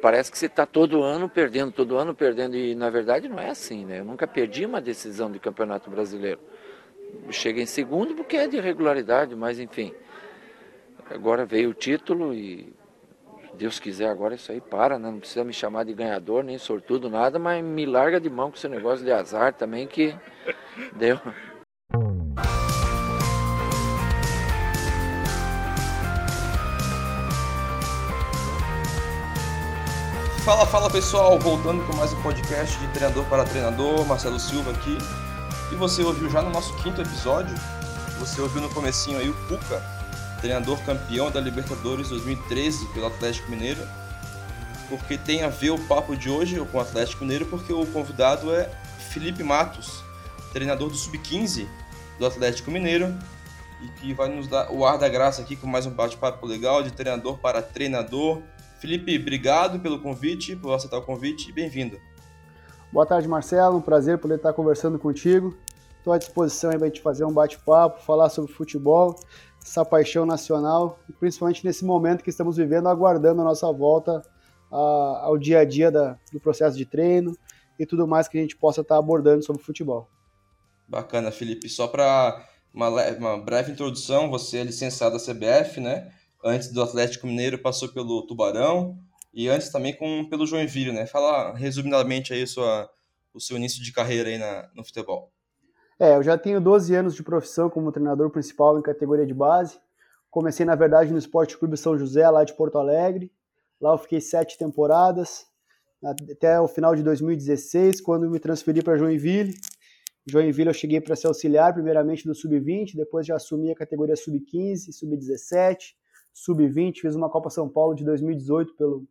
Parece que você está todo ano perdendo, todo ano perdendo, e na verdade não é assim, né? Eu nunca perdi uma decisão de campeonato brasileiro. Chega em segundo porque é de regularidade, mas enfim. Agora veio o título e Deus quiser agora isso aí para, né? Não precisa me chamar de ganhador, nem sortudo, nada, mas me larga de mão com esse negócio de azar também que deu. Fala, fala pessoal, voltando com mais um podcast de treinador para treinador, Marcelo Silva aqui. E você ouviu já no nosso quinto episódio, você ouviu no comecinho aí o Cuca, treinador campeão da Libertadores 2013 pelo Atlético Mineiro. Porque tem a ver o papo de hoje com o Atlético Mineiro, porque o convidado é Felipe Matos, treinador do Sub-15 do Atlético Mineiro, e que vai nos dar o ar da graça aqui com mais um bate-papo legal de treinador para treinador Felipe, obrigado pelo convite, por aceitar o convite e bem-vindo. Boa tarde, Marcelo. Um prazer poder estar conversando contigo. Estou à disposição para a gente fazer um bate-papo, falar sobre futebol, essa paixão nacional, e principalmente nesse momento que estamos vivendo, aguardando a nossa volta a, ao dia a dia da, do processo de treino e tudo mais que a gente possa estar abordando sobre futebol. Bacana, Felipe. Só para uma, uma breve introdução, você é licenciado da CBF, né? Antes do Atlético Mineiro passou pelo Tubarão e antes também com, pelo Joinville, né? Fala resumidamente aí sua, o seu início de carreira aí na, no futebol. É, eu já tenho 12 anos de profissão como treinador principal em categoria de base. Comecei, na verdade, no Esporte Clube São José, lá de Porto Alegre. Lá eu fiquei sete temporadas, até o final de 2016, quando me transferi para Joinville. Joinville eu cheguei para ser auxiliar, primeiramente do Sub-20, depois já assumi a categoria Sub-15, Sub-17, sub-20, fiz uma Copa São Paulo de 2018 pelo,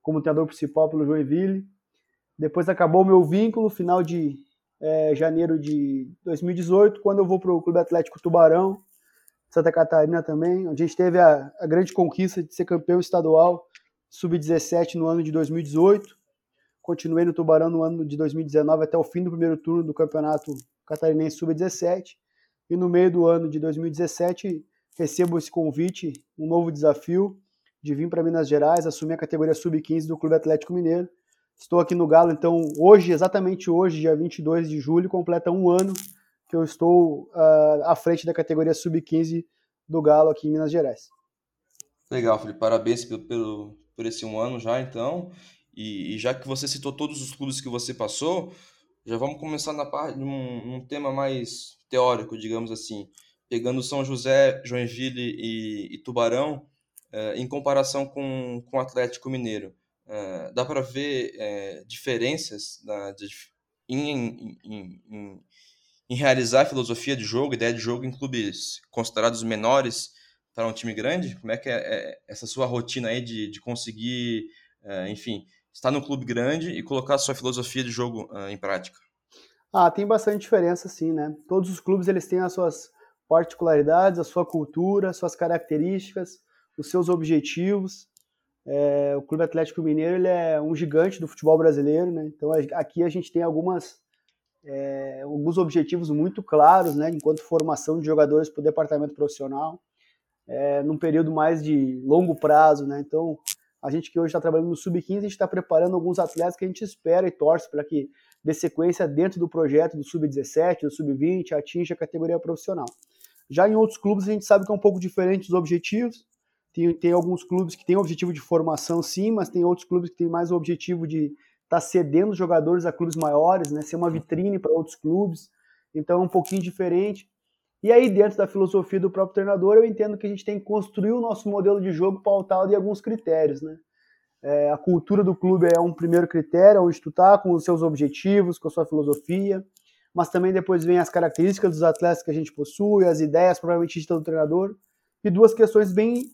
como treinador principal pelo Joinville. Depois acabou o meu vínculo, final de é, janeiro de 2018, quando eu vou para o Clube Atlético Tubarão, Santa Catarina também, onde a gente teve a, a grande conquista de ser campeão estadual sub-17 no ano de 2018. Continuei no Tubarão no ano de 2019 até o fim do primeiro turno do campeonato catarinense sub-17. E no meio do ano de 2017 recebo esse convite, um novo desafio de vir para Minas Gerais, assumir a categoria sub-15 do Clube Atlético Mineiro. Estou aqui no Galo, então, hoje, exatamente hoje, dia 22 de julho, completa um ano que eu estou uh, à frente da categoria sub-15 do Galo aqui em Minas Gerais. Legal, Felipe. Parabéns pelo, pelo, por esse um ano já, então. E, e, já que você citou todos os clubes que você passou, já vamos começar na parte de um, um tema mais teórico, digamos assim pegando São José, Joinville e, e Tubarão, é, em comparação com, com o Atlético Mineiro. É, dá para ver é, diferenças na, de, em, em, em, em, realizar a filosofia de jogo, ideia de jogo em clubes considerados menores para um time grande? Como é que é, é essa sua rotina aí de, de conseguir, enfim, estar no clube grande e colocar a sua filosofia de jogo em prática? Ah, tem bastante diferença, sim, né? Todos os clubes eles têm as suas particularidades, a sua cultura, suas características, os seus objetivos. É, o Clube Atlético Mineiro ele é um gigante do futebol brasileiro, né? Então aqui a gente tem algumas é, alguns objetivos muito claros, né? Enquanto formação de jogadores para o departamento profissional, é, num período mais de longo prazo, né? Então a gente que hoje está trabalhando no sub-15, a gente está preparando alguns atletas que a gente espera e torce para que dê sequência dentro do projeto do sub-17, do sub-20, atinja a categoria profissional. Já em outros clubes a gente sabe que é um pouco diferente os objetivos. Tem, tem alguns clubes que têm objetivo de formação, sim, mas tem outros clubes que têm mais o objetivo de estar tá cedendo jogadores a clubes maiores, né? Ser uma vitrine para outros clubes. Então é um pouquinho diferente. E aí, dentro da filosofia do próprio treinador, eu entendo que a gente tem que construir o nosso modelo de jogo pautado em alguns critérios, né? É, a cultura do clube é um primeiro critério, onde tu está com os seus objetivos, com a sua filosofia mas também depois vem as características dos atletas que a gente possui, as ideias provavelmente todo treinador, e duas questões bem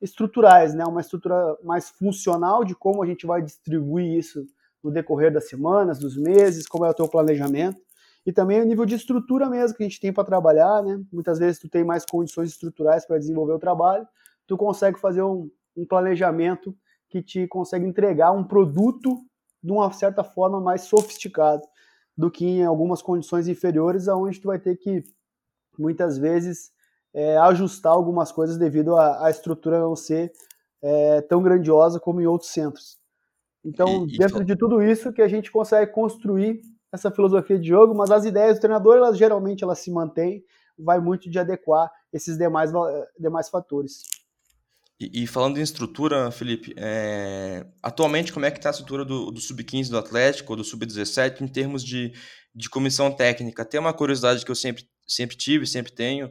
estruturais, né? Uma estrutura mais funcional de como a gente vai distribuir isso no decorrer das semanas, dos meses, como é o teu planejamento, e também o nível de estrutura mesmo que a gente tem para trabalhar, né? Muitas vezes tu tem mais condições estruturais para desenvolver o trabalho, tu consegue fazer um, um planejamento que te consegue entregar um produto de uma certa forma mais sofisticado do que em algumas condições inferiores, aonde tu vai ter que muitas vezes é, ajustar algumas coisas devido à, estrutura não ser é, tão grandiosa como em outros centros. Então, e, dentro e... de tudo isso que a gente consegue construir essa filosofia de jogo, mas as ideias do treinador, elas geralmente elas se mantêm, vai muito de adequar esses demais, demais fatores. E, e, falando em estrutura, Felipe, é... atualmente como é que está a estrutura do, do Sub-15 do Atlético ou do Sub-17 em termos de, de comissão técnica? Tem uma curiosidade que eu sempre, sempre tive, sempre tenho,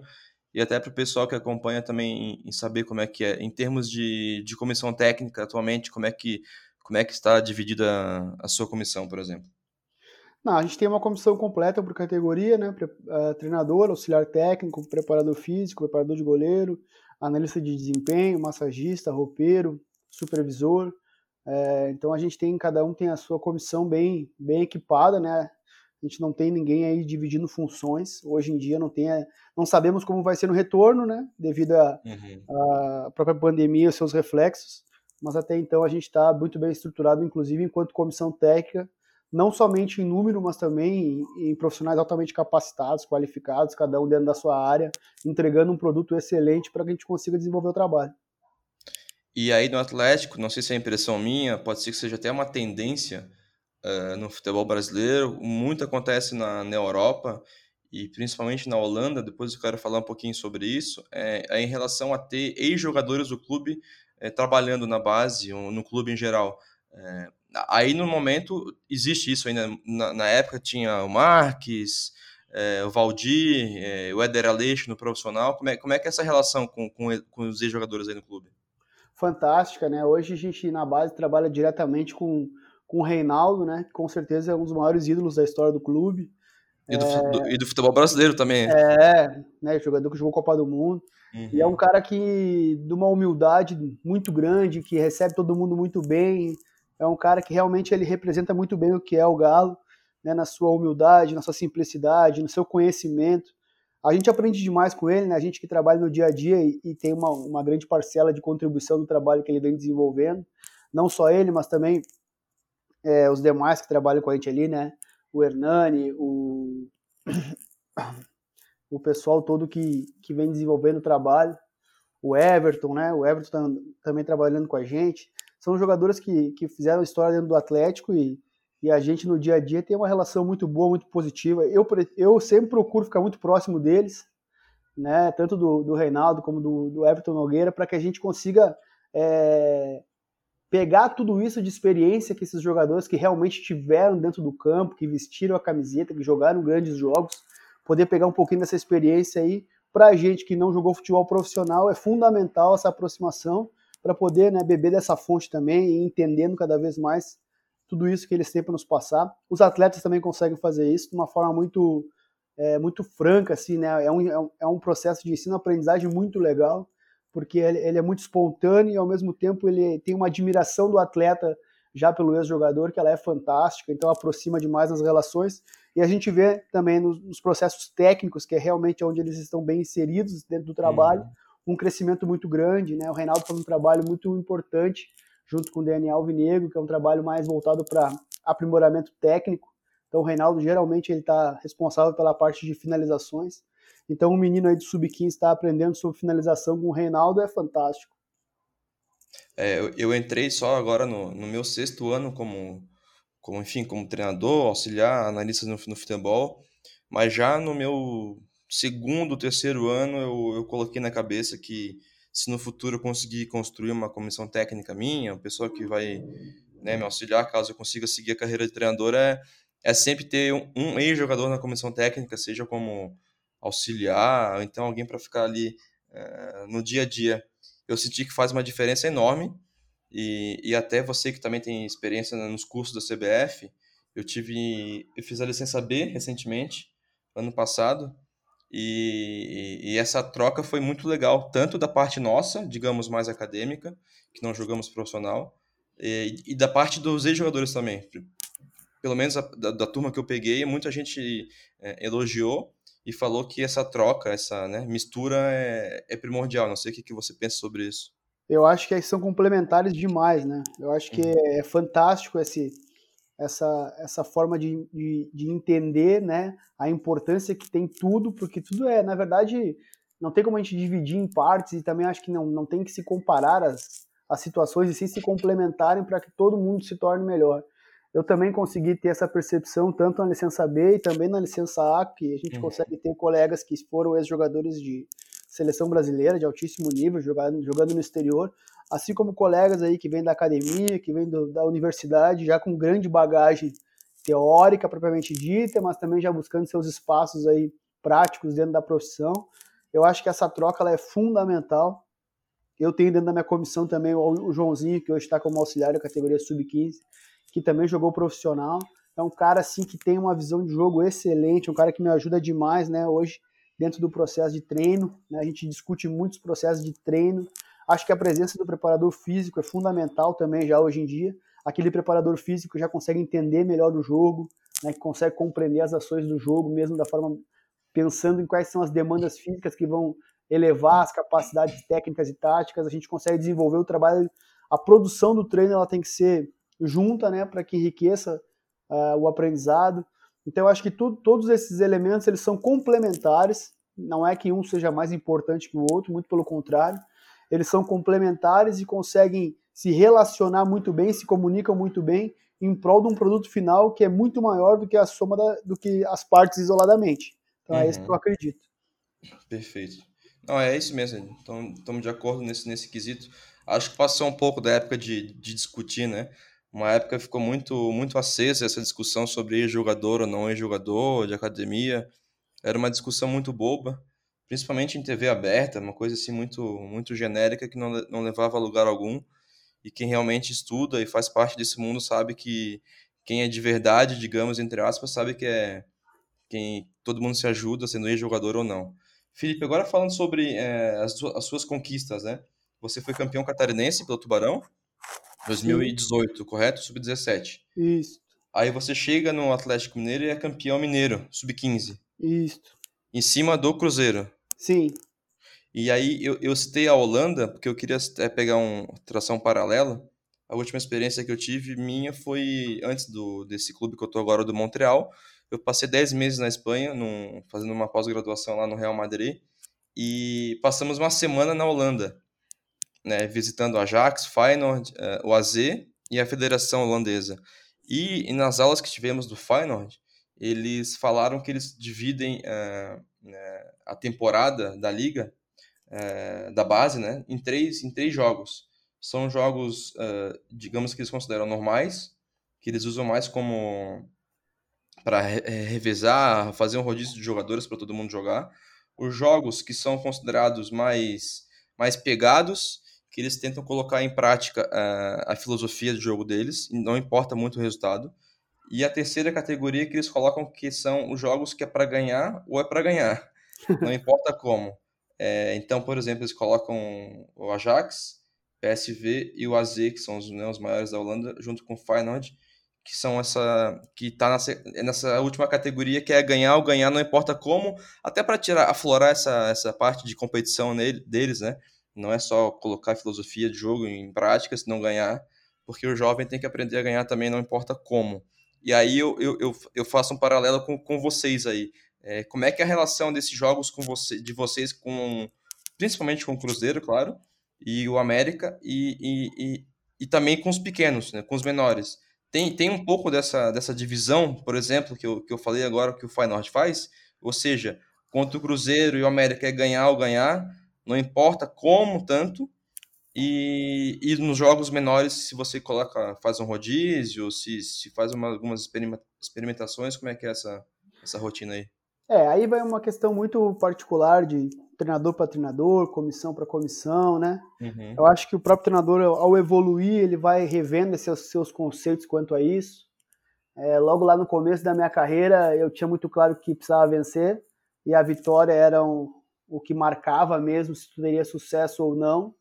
e até para o pessoal que acompanha também em, saber como é que é, em termos de, de comissão técnica atualmente, como é que, como é que está dividida a, a sua comissão, por exemplo? Não, a gente tem uma comissão completa por categoria, né? Treinador, auxiliar técnico, preparador físico, preparador de goleiro, analista de desempenho, massagista, roupeiro, supervisor. É, então a gente tem, cada um tem a sua comissão bem, bem equipada, né? A gente não tem ninguém aí dividindo funções. Hoje em dia não tem, não sabemos como vai ser no retorno, né? Devido à uhum. própria pandemia e seus reflexos. Mas até então a gente está muito bem estruturado, inclusive enquanto comissão técnica, não somente em número, mas também em, em profissionais altamente capacitados, qualificados, cada um dentro da sua área, entregando um produto excelente para que a gente consiga desenvolver o trabalho. E aí no Atlético, não sei se é impressão minha, pode ser que seja até uma tendência uh, no futebol brasileiro, muito acontece na, na Europa e principalmente na Holanda, depois eu quero falar um pouquinho sobre isso, é, é em relação a ter ex-jogadores do clube é, trabalhando na base, ou no clube em geral. É, aí no momento existe isso ainda. Na, na época tinha o Marques, é, o Valdir, é, o Éder Aleixo no profissional. Como é, como é que é essa relação com, com, com os ex-jogadores aí no clube? Fantástica, né? Hoje a gente na base trabalha diretamente com, com o Reinaldo, né? Que com certeza é um dos maiores ídolos da história do clube. E do, é... do, e do futebol brasileiro também. É, né? Jogador que jogou Copa do Mundo. Uhum. E é um cara que, de uma humildade muito grande, que recebe todo mundo muito bem, é um cara que realmente ele representa muito bem o que é o Galo, né, na sua humildade, na sua simplicidade, no seu conhecimento. A gente aprende demais com ele, né? a gente que trabalha no dia a dia e, e tem uma, uma grande parcela de contribuição do trabalho que ele vem desenvolvendo. Não só ele, mas também é, os demais que trabalham com a gente ali, né? O Hernani, o, o pessoal todo que, que vem desenvolvendo o trabalho, o Everton, né? O Everton também trabalhando com a gente são jogadores que, que fizeram história dentro do Atlético e, e a gente no dia a dia tem uma relação muito boa, muito positiva. Eu, eu sempre procuro ficar muito próximo deles, né, tanto do, do Reinaldo como do, do Everton Nogueira, para que a gente consiga é, pegar tudo isso de experiência que esses jogadores que realmente tiveram dentro do campo, que vestiram a camiseta, que jogaram grandes jogos, poder pegar um pouquinho dessa experiência aí. Para a gente que não jogou futebol profissional, é fundamental essa aproximação para poder né, beber dessa fonte também e entendendo cada vez mais tudo isso que eles têm para nos passar. Os atletas também conseguem fazer isso de uma forma muito é, muito franca, assim, né? É um, é um é processo de ensino-aprendizagem muito legal, porque ele, ele, é muito espontâneo e ao mesmo tempo ele tem uma admiração do atleta já pelo ex-jogador que ela é fantástica, então aproxima demais as relações e a gente vê também nos, nos processos técnicos que é realmente onde eles estão bem inseridos dentro do trabalho. Uhum um crescimento muito grande, né? O Reinaldo faz um trabalho muito importante junto com o Daniel Alvinegro, que é um trabalho mais voltado para aprimoramento técnico. Então o Reinaldo geralmente ele está responsável pela parte de finalizações. Então o menino aí do sub-15 está aprendendo sobre finalização com o Reinaldo é fantástico. É, eu, eu, entrei só agora no, no, meu sexto ano como, como, enfim, como treinador, auxiliar, analista no, no futebol, mas já no meu segundo, terceiro ano, eu, eu coloquei na cabeça que se no futuro eu conseguir construir uma comissão técnica minha, uma pessoa que vai né, me auxiliar caso eu consiga seguir a carreira de treinador, é, é sempre ter um, um ex-jogador na comissão técnica, seja como auxiliar, ou então alguém para ficar ali é, no dia a dia. Eu senti que faz uma diferença enorme, e, e até você que também tem experiência nos cursos da CBF, eu tive, eu fiz a licença B recentemente, ano passado, e, e, essa troca foi muito legal, tanto da parte nossa, digamos, mais acadêmica, que não jogamos profissional, e, e da parte dos ex-jogadores também. Pelo menos a, da, da, turma que eu peguei, muita gente é, elogiou e falou que essa troca, essa né, mistura é, é, primordial. Não sei o que, que você pensa sobre isso. Eu acho que são complementares demais, né? Eu acho que uhum. é fantástico esse, essa, essa forma de, de, de, entender né, a importância que tem tudo, porque tudo é, na verdade, não tem como a gente dividir em partes e também acho que não, não tem que se comparar as, as situações e sim se complementarem para que todo mundo se torne melhor. Eu também consegui ter essa percepção tanto na licença B e também na licença A, que a gente uhum. consegue ter colegas que foram ex-jogadores de seleção brasileira de altíssimo nível, jogando, jogando no exterior, assim como colegas aí que vêm da academia, que vêm do, da universidade, já com grande bagagem teórica propriamente dita, mas também já buscando seus espaços aí práticos dentro da profissão. Eu acho que essa troca ela é fundamental. Eu tenho dentro da minha comissão também o Joãozinho, que hoje está como auxiliar da categoria sub-15, que também jogou profissional. É um cara assim que tem uma visão de jogo excelente, um cara que me ajuda demais, né? Hoje dentro do processo de treino, né? a gente discute muitos processos de treino. Acho que a presença do preparador físico é fundamental também já hoje em dia. Aquele preparador físico já consegue entender melhor o jogo, né? consegue compreender as ações do jogo, mesmo da forma pensando em quais são as demandas físicas que vão elevar as capacidades técnicas e táticas, a gente consegue desenvolver o trabalho, a produção do treino ela tem que ser junta, né, para que enriqueça uh, o aprendizado. Então eu acho que tu, todos esses elementos eles são complementares, não é que um seja mais importante que o outro, muito pelo contrário, eles são complementares e conseguem se relacionar muito bem, se comunicam muito bem em prol de um produto final que é muito maior do que a soma da, do que as partes isoladamente. Então uhum. é isso que eu uhum. acredito. Perfeito. Não, é isso mesmo. Então, estamos de acordo nesse, nesse quesito. Acho que passou um pouco da época de, de discutir, né? Uma época ficou muito, muito acesa essa discussão sobre jogador ou não jogador de academia. Era uma discussão muito boba, principalmente em TV aberta, uma coisa assim muito, muito genérica que não, não levava a lugar algum. E quem realmente estuda e faz parte desse mundo sabe que quem é de verdade, digamos, entre aspas, sabe que é quem todo mundo se ajuda, sendo ex-jogador ou não. Felipe, agora falando sobre é, as, as, suas conquistas, né? Você foi campeão catarinense pelo Tubarão, 2018, Sim. correto? Sub-17. Isso. Aí você chega no Atlético Mineiro e é campeão mineiro, sub-15. Isso. Em cima do Cruzeiro. Sim. E aí eu, eu citei a Holanda, porque eu queria é, pegar uma tração paralela. A última experiência que eu tive minha foi antes do, desse clube que eu tô agora, do Montreal. Eu passei 10 meses na Espanha, num, fazendo uma pós-graduação lá no Real Madrid, e passamos uma semana na Holanda, né, visitando Ajax, Feyenoord, uh, o AZ e a Federação Holandesa. E, e, nas aulas que tivemos do Feyenoord, eles falaram que eles dividem uh, uh, a temporada da liga, da base, né, em três, em três jogos. São jogos, digamos que eles consideram normais, que eles usam mais como para revezar, fazer um rodízio de jogadores para todo mundo jogar. Os jogos que são considerados mais, mais pegados, que eles tentam colocar em prática a, a filosofia de jogo deles, não importa muito o resultado. E a terceira categoria que eles colocam que são os jogos que é para ganhar ou é para ganhar, não importa como. É, então, por exemplo, eles colocam o Ajax, PSV e o AZ, que são os, né, os maiores da Holanda, junto com o Feyenoord, que são essa que está nessa, nessa última categoria que é ganhar ou ganhar não importa como até para tirar aflorar essa, essa parte de competição nele, deles né não é só colocar filosofia de jogo em prática se não ganhar porque o jovem tem que aprender a ganhar também não importa como. E aí eu, eu, eu, eu faço um paralelo com, com vocês aí. É, como é que é a relação desses jogos com você de vocês com principalmente com o Cruzeiro claro e o América e, e, e, e também com os pequenos né com os menores? Tem, tem um pouco dessa, dessa divisão, por exemplo, que eu, que eu falei agora que o Feyenoord faz, ou seja, contra o Cruzeiro e o América é ganhar ou ganhar, não importa como tanto, e, e nos jogos menores, se você coloca, faz um rodízio, se, se faz uma, algumas experimentações, como é que é essa, essa rotina aí? É, aí vai uma questão muito particular de treinador para treinador, comissão para comissão, né? Uhum. Eu acho que o próprio treinador, ao evoluir, ele vai revendo seus, seus conceitos quanto a isso. É, logo lá no começo da minha carreira, eu tinha muito claro que precisava vencer e a vitória era um, o que marcava mesmo se teria sucesso ou não.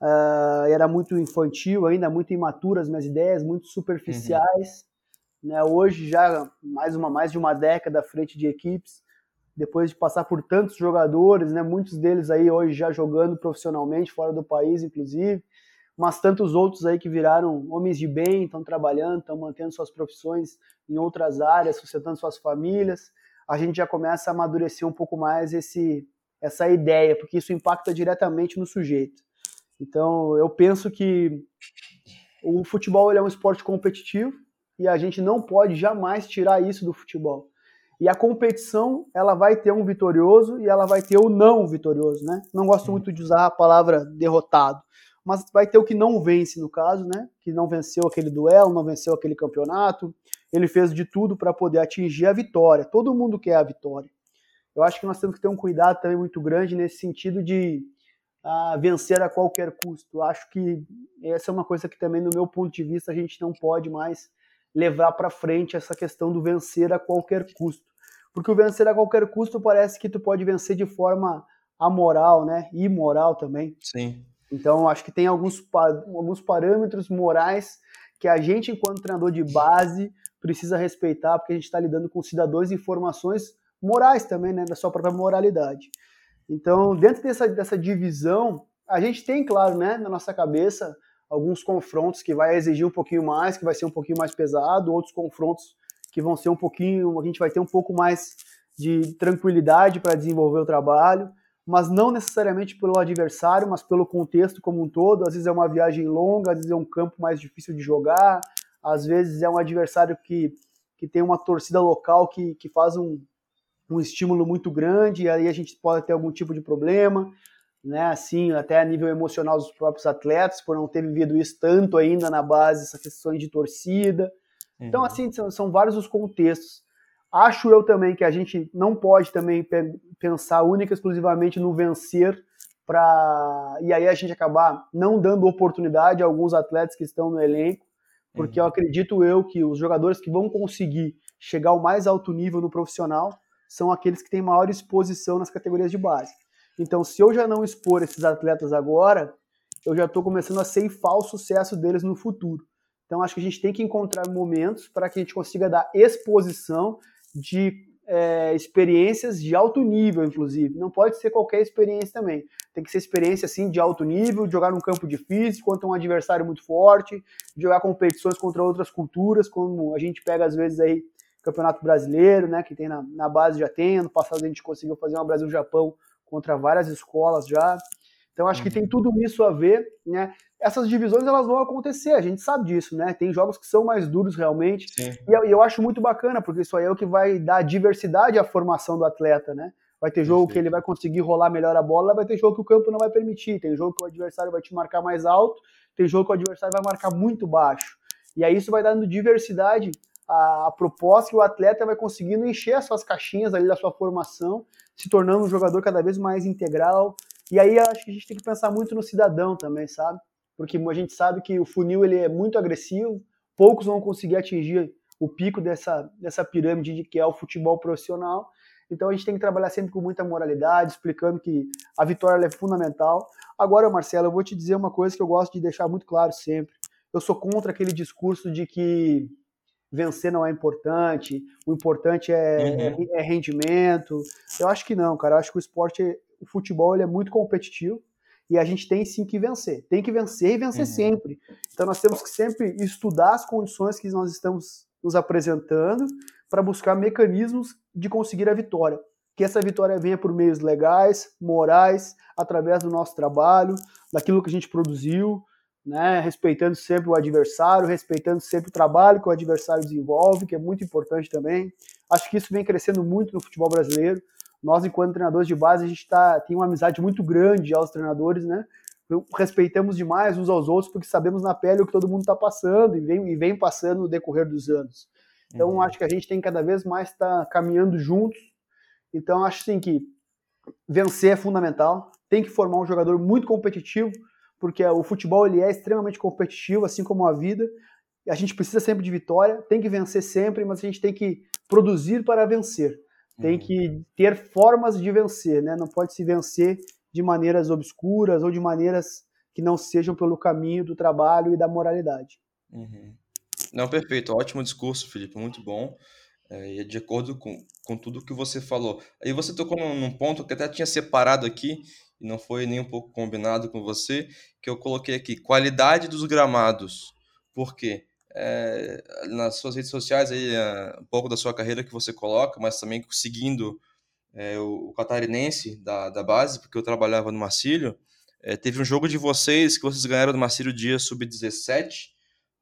Uh, era muito infantil ainda, muito imaturo as minhas ideias, muito superficiais. Uhum. Né? Hoje já mais uma mais de uma década à frente de equipes, depois de passar por tantos jogadores, né, muitos deles aí hoje já jogando profissionalmente fora do país, inclusive, mas tantos outros aí que viraram homens de bem, estão trabalhando, estão mantendo suas profissões em outras áreas, sustentando suas famílias, a gente já começa a amadurecer um pouco mais esse essa ideia, porque isso impacta diretamente no sujeito. Então, eu penso que o futebol ele é um esporte competitivo e a gente não pode jamais tirar isso do futebol. E a competição, ela vai ter um vitorioso e ela vai ter o não vitorioso, né? Não gosto muito de usar a palavra derrotado, mas vai ter o que não vence no caso, né? Que não venceu aquele duelo, não venceu aquele campeonato. Ele fez de tudo para poder atingir a vitória. Todo mundo quer a vitória. Eu acho que nós temos que ter um cuidado também muito grande nesse sentido de uh, vencer a qualquer custo. Acho que essa é uma coisa que também, no meu ponto de vista, a gente não pode mais levar para frente essa questão do vencer a qualquer custo. Porque o vencer a qualquer custo parece que tu pode vencer de forma amoral, né? Imoral também. Sim. Então, acho que tem alguns, alguns parâmetros morais que a gente, enquanto treinador de base, precisa respeitar, porque a gente está lidando com cidadãos e informações morais também, né? Da sua própria moralidade. Então, dentro dessa, dessa divisão, a gente tem, claro, né, na nossa cabeça, alguns confrontos que vai exigir um pouquinho mais, que vai ser um pouquinho mais pesado, outros confrontos que vão ser um pouquinho, a gente vai ter um pouco mais de tranquilidade para desenvolver o trabalho, mas não necessariamente pelo adversário, mas pelo contexto como um todo. Às vezes é uma viagem longa, às vezes é um campo mais difícil de jogar, às vezes é um adversário que, que tem uma torcida local que, que faz um, um estímulo muito grande, e aí a gente pode ter algum tipo de problema, né? Assim, até a nível emocional dos próprios atletas, por não ter vivido isso tanto ainda na base, essas questões de torcida. Então, uhum. assim, são, são, vários os contextos. Acho eu também que a gente não pode também pensar única e exclusivamente no vencer para e aí a gente acabar não dando oportunidade a alguns atletas que estão no elenco, porque uhum. eu acredito eu que os jogadores que vão conseguir chegar ao mais alto nível no profissional são aqueles que têm maior exposição nas categorias de base. Então, se eu já não expor esses atletas agora, eu já estou começando a ceifar o sucesso deles no futuro. Então, acho que a gente tem que encontrar momentos para que a gente consiga dar exposição de é, experiências de alto nível, inclusive. Não pode ser qualquer experiência também. Tem que ser experiência assim de alto nível, de jogar num campo difícil, contra um adversário muito forte, de jogar competições contra outras culturas, como a gente pega às vezes aí Campeonato Brasileiro, né, que tem na, na base já tem. Ano passado a gente conseguiu fazer uma Brasil-Japão contra várias escolas já. Então acho que tem uhum. tudo isso a ver, né? Essas divisões elas vão acontecer, a gente sabe disso, né? Tem jogos que são mais duros realmente. Sim. E eu, eu acho muito bacana, porque isso aí é o que vai dar diversidade à formação do atleta, né? Vai ter jogo Sim. que ele vai conseguir rolar melhor a bola, vai ter jogo que o campo não vai permitir, tem jogo que o adversário vai te marcar mais alto, tem jogo que o adversário vai marcar muito baixo. E aí isso vai dando diversidade à, à proposta que o atleta vai conseguindo encher as suas caixinhas ali da sua formação, se tornando um jogador cada vez mais integral, e aí acho que a gente tem que pensar muito no cidadão também, sabe? Porque a gente sabe que o funil ele é muito agressivo, poucos vão conseguir atingir o pico dessa, dessa pirâmide de que é o futebol profissional. Então a gente tem que trabalhar sempre com muita moralidade, explicando que a vitória é fundamental. Agora, Marcelo, eu vou te dizer uma coisa que eu gosto de deixar muito claro sempre. Eu sou contra aquele discurso de que vencer não é importante, o importante é, uhum. é, é rendimento. Eu acho que não, cara. Eu acho que o esporte o futebol ele é muito competitivo e a gente tem sim que vencer. Tem que vencer e vencer uhum. sempre. Então nós temos que sempre estudar as condições que nós estamos nos apresentando para buscar mecanismos de conseguir a vitória. Que essa vitória venha por meios legais, morais, através do nosso trabalho, daquilo que a gente produziu, né, respeitando sempre o adversário, respeitando sempre o trabalho que o adversário desenvolve, que é muito importante também. Acho que isso vem crescendo muito no futebol brasileiro nós, enquanto treinadores de base, a gente tá, tem uma amizade muito grande aos treinadores, né? Respeitamos demais uns aos outros porque sabemos na pele o que todo mundo está passando e vem, e vem passando no decorrer dos anos. Então, uhum. acho que a gente tem cada vez mais estar tá caminhando juntos. Então, acho sim que vencer é fundamental. Tem que formar um jogador muito competitivo, porque o futebol ele é extremamente competitivo, assim como a vida. A gente precisa sempre de vitória, tem que vencer sempre, mas a gente tem que produzir para vencer. Tem uhum. que ter formas de vencer, né? Não pode se vencer de maneiras obscuras ou de maneiras que não sejam pelo caminho do trabalho e da moralidade. Uhum. Não, perfeito. Ótimo discurso, Felipe. Muito bom. É, e é de acordo com, com tudo que você falou. Aí você tocou num, num ponto que até tinha separado aqui, e não foi nem um pouco combinado com você, que eu coloquei aqui, qualidade dos gramados. Por quê? é, nas suas redes sociais aí é, um pouco da sua carreira que você coloca, mas também seguindo é, o, catarinense da, da base, porque eu trabalhava no Marcílio, É, teve um jogo de vocês que vocês ganharam do Marcílio Dias sub-17,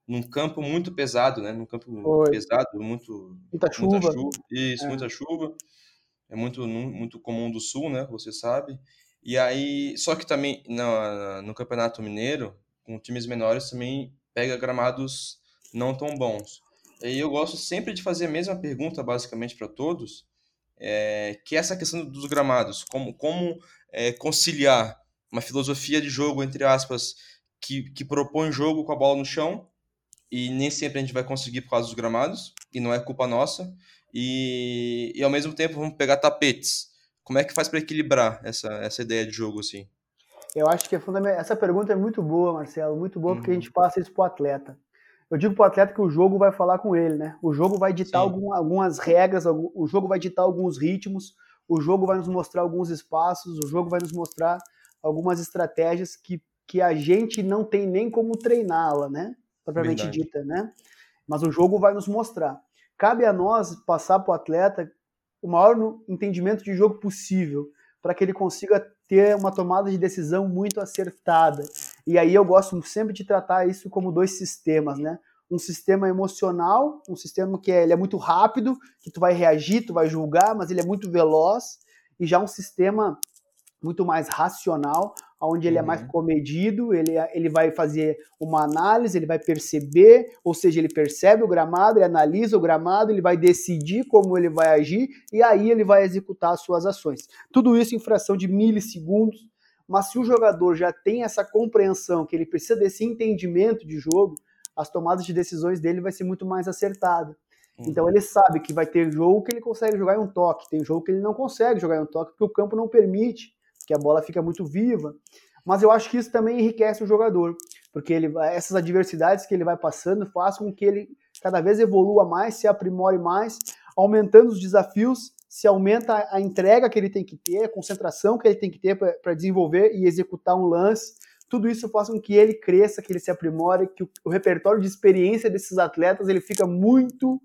num campo muito pesado, né? Num campo pesado, muito muita chuva. Muita chuva. Isso, é. muita chuva. É muito muito comum do sul, né? Você sabe. E aí, só que também no, no Campeonato Mineiro, com times menores também pega gramados não tão bons. E eu gosto sempre de fazer a mesma pergunta basicamente para todos, é, que é essa questão dos gramados, como como é, conciliar uma filosofia de jogo entre aspas que, que propõe jogo com a bola no chão e nem sempre a gente vai conseguir por causa dos gramados, e não é culpa nossa. E, e ao mesmo tempo vamos pegar tapetes. Como é que faz para equilibrar essa, essa ideia de jogo assim? Eu acho que é fundamental. Essa pergunta é muito boa, Marcelo, muito boa, uhum. porque a uhum. gente passa isso para o atleta. Eu digo para o atleta que o jogo vai falar com ele, né? O jogo vai ditar algum, algumas regras, o jogo vai ditar alguns ritmos, o jogo vai nos mostrar alguns espaços, o jogo vai nos mostrar algumas estratégias que, que a gente não tem nem como treiná-la, né? propriamente Verdade. dita, né? Mas o jogo vai nos mostrar. Cabe a nós passar para o atleta o maior entendimento de jogo possível, para que ele consiga ter uma tomada de decisão muito acertada. E aí eu gosto sempre de tratar isso como dois sistemas, né? Um sistema emocional, um sistema que é, ele é muito rápido, que tu vai reagir, tu vai julgar, mas ele é muito veloz, e já um sistema muito mais racional, onde ele uhum. é mais uhum. comedido, ele, ele vai fazer uma análise, ele vai perceber, ou seja, ele percebe o gramado, ele analisa o gramado, ele vai decidir como ele vai agir e aí ele vai executar as suas ações. Tudo isso em fração de milissegundos, mas se o jogador já tem essa compreensão que ele precisa desse entendimento de jogo, as tomadas de decisões dele vai ser muito mais acertada. Então uhum. ele sabe que vai ter jogo que ele consegue jogar em um toque, tem jogo que ele não consegue jogar em um toque porque o campo não permite que a bola fica muito viva. Mas eu acho que isso também enriquece o jogador, porque ele, essas adversidades que ele vai passando faz com que ele cada vez evolua mais, se aprimore mais, aumentando os desafios, se aumenta a entrega que ele tem que ter, a concentração que ele tem que ter para desenvolver e executar um lance. Tudo isso faz com que ele cresça, que ele se aprimore, que o, o repertório de experiência desses atletas ele fica muito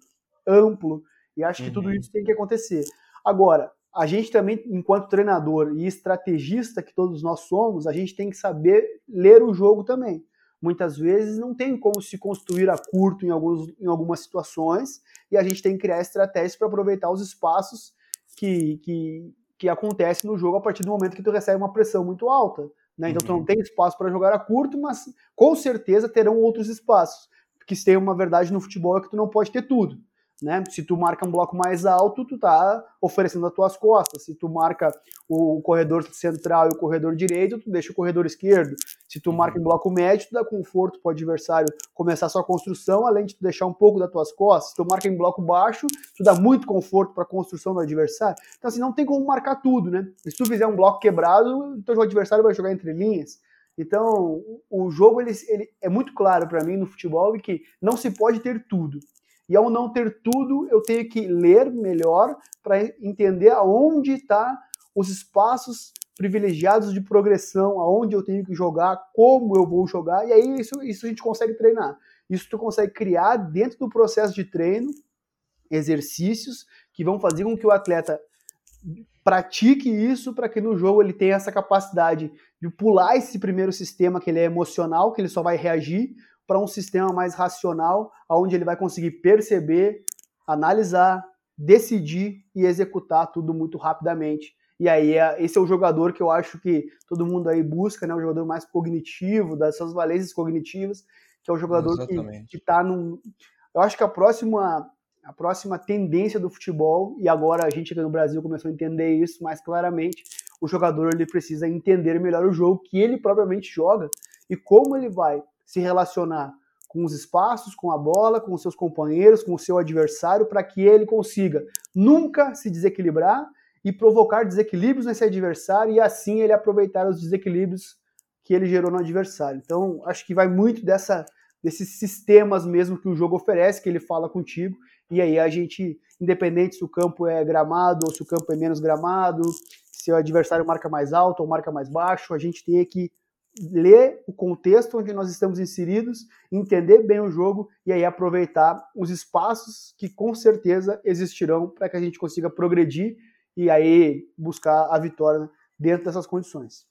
amplo. E acho que uhum. tudo isso tem que acontecer. Agora, a gente também, enquanto treinador e estrategista que todos nós somos, a gente tem que saber ler o jogo também. Muitas vezes não tem como se construir a curto em, alguns, em algumas situações e a gente tem que criar estratégias para aproveitar os espaços que, que, que acontecem no jogo a partir do momento que tu recebe uma pressão muito alta. Né? Então uhum. tu não uhum. tem espaço para jogar a curto, mas com certeza terão outros espaços. Porque se tem uma verdade no futebol é que tu não pode ter tudo. Né? Se tu marca um bloco mais alto, tu tá oferecendo as tuas costas. Se tu marca o corredor central e o corredor direito, tu deixa o corredor esquerdo. Se tu marca em uhum. bloco médio, tu dá conforto para o adversário começar sua construção, além de tu deixar um pouco das tuas costas. Se tu marca em bloco baixo, tu dá muito conforto para a construção do adversário. Então assim, não tem como marcar tudo, né? Se tu fizer um bloco quebrado, teu adversário vai jogar entre linhas. Então, o jogo ele, ele é muito claro para mim no futebol que não se pode ter tudo. E ao não ter tudo, eu tenho que ler melhor para entender aonde está os espaços privilegiados de progressão, aonde eu tenho que jogar, como eu vou jogar, e aí isso, isso a gente consegue treinar. Isso tu consegue criar dentro do processo de treino exercícios que vão fazer com que o atleta pratique isso para que no jogo ele tenha essa capacidade de pular esse primeiro sistema que ele é emocional, que ele só vai reagir, para um sistema mais racional, onde ele vai conseguir perceber, analisar, decidir e executar tudo muito rapidamente. E aí, é, esse é o jogador que eu acho que todo mundo aí busca, né? O jogador mais cognitivo, das suas valências cognitivas, que é o jogador Exatamente. que está num. Eu acho que a próxima, a próxima tendência do futebol, e agora a gente aqui no Brasil começou a entender isso mais claramente, o jogador ele precisa entender melhor o jogo que ele propriamente joga e como ele vai se relacionar com os espaços, com a bola, com os seus companheiros, com o seu adversário, para que ele consiga nunca se desequilibrar e provocar desequilíbrios nesse adversário e assim ele aproveitar os desequilíbrios que ele gerou no adversário. Então, acho que vai muito dessa desses sistemas mesmo que o jogo oferece, que ele fala contigo, e aí a gente, independente se o campo é gramado ou se o campo é menos gramado, se o adversário marca mais alto ou marca mais baixo, a gente tem que ler o contexto onde nós estamos inseridos, entender bem o jogo e aí aproveitar os espaços que com certeza existirão para que a gente consiga progredir e aí buscar a vitória dentro dessas condições.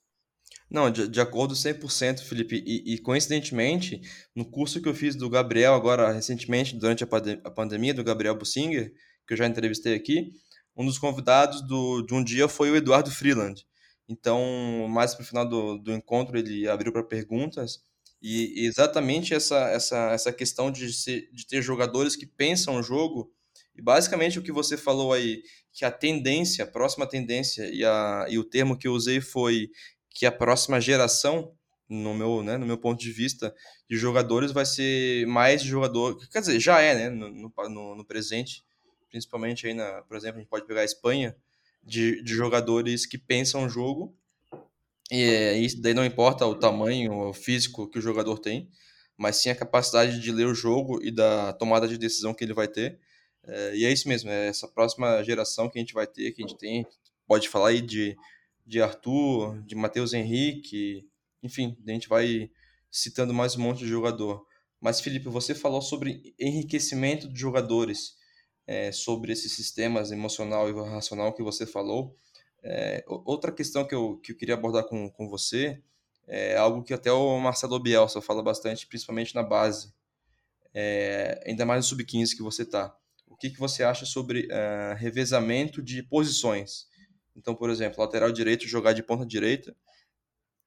Não, de, de acordo 100%, Felipe. E, e, coincidentemente, no curso que eu fiz do Gabriel, agora recentemente, durante a, a pandemia, do Gabriel Bussinger, que eu já entrevistei aqui, um dos convidados do, de um dia foi o Eduardo Freeland. Então, mais para o final do, do encontro, ele abriu para perguntas. E exatamente essa, essa, essa questão de, ser, de ter jogadores que pensam o jogo. E basicamente o que você falou aí, que a tendência, a próxima tendência, e, a, e o termo que eu usei foi que a próxima geração, no meu, né, no meu ponto de vista, de jogadores vai ser mais jogador. Quer dizer, já é, né, no, no, no presente, principalmente aí, na, por exemplo, a gente pode pegar a Espanha, de, de jogadores que pensam o jogo. E isso daí não importa o tamanho o físico que o jogador tem, mas sim a capacidade de ler o jogo e da tomada de decisão que ele vai ter. É, e é isso mesmo, é essa próxima geração que a gente vai ter, que a gente tem, pode falar aí de de Arthur, de Matheus Henrique, enfim, a gente vai citando mais um monte de jogador. Mas, Felipe, você falou sobre enriquecimento de jogadores, é, sobre esses sistemas emocional e racional que você falou. É, outra questão que eu, que eu queria abordar com, com você é algo que até o Marcelo Bielsa fala bastante, principalmente na base, é, ainda mais no sub-15 que você está. O que, que você acha sobre uh, revezamento de posições? Então, por exemplo, lateral direito jogar de ponta direita,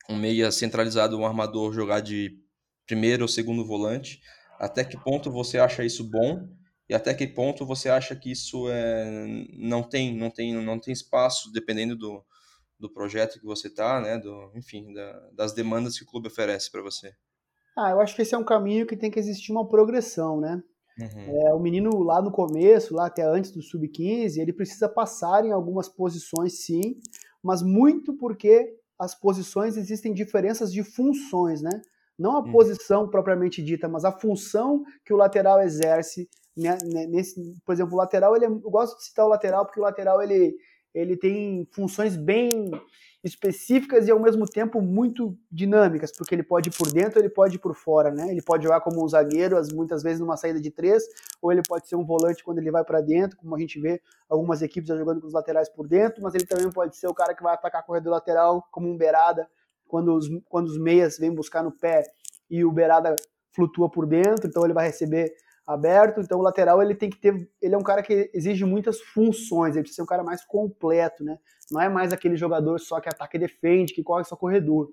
um meia centralizado, um armador jogar de primeiro ou segundo volante. Até que ponto você acha isso bom? E até que ponto você acha que isso é, não tem, não tem, não tem espaço, dependendo do, do projeto que você está, né? Do, enfim, da, das demandas que o clube oferece para você. Ah, eu acho que esse é um caminho que tem que existir uma progressão, né? Uhum. É, o menino lá no começo, lá até antes do sub-15, ele precisa passar em algumas posições, sim, mas muito porque as posições existem diferenças de funções, né? Não a uhum. posição propriamente dita, mas a função que o lateral exerce. Né, né nesse, por exemplo, o lateral, ele é, eu gosto de citar o lateral porque o lateral ele, ele tem funções bem específicas e ao mesmo tempo muito dinâmicas, porque ele pode ir por dentro, ele pode ir por fora, né? Ele pode jogar como um zagueiro, muitas vezes numa saída de três, ou ele pode ser um volante quando ele vai para dentro, como a gente vê algumas equipes já jogando com os laterais por dentro, mas ele também pode ser o cara que vai atacar corredor lateral, como um beirada, quando os, quando os meias vêm buscar no pé e o beirada flutua por dentro, então ele vai receber aberto, então o lateral ele tem que ter, ele é um cara que exige muitas funções, ele precisa ser um cara mais completo, né? Não é mais aquele jogador só que ataca e defende, que corre só corredor.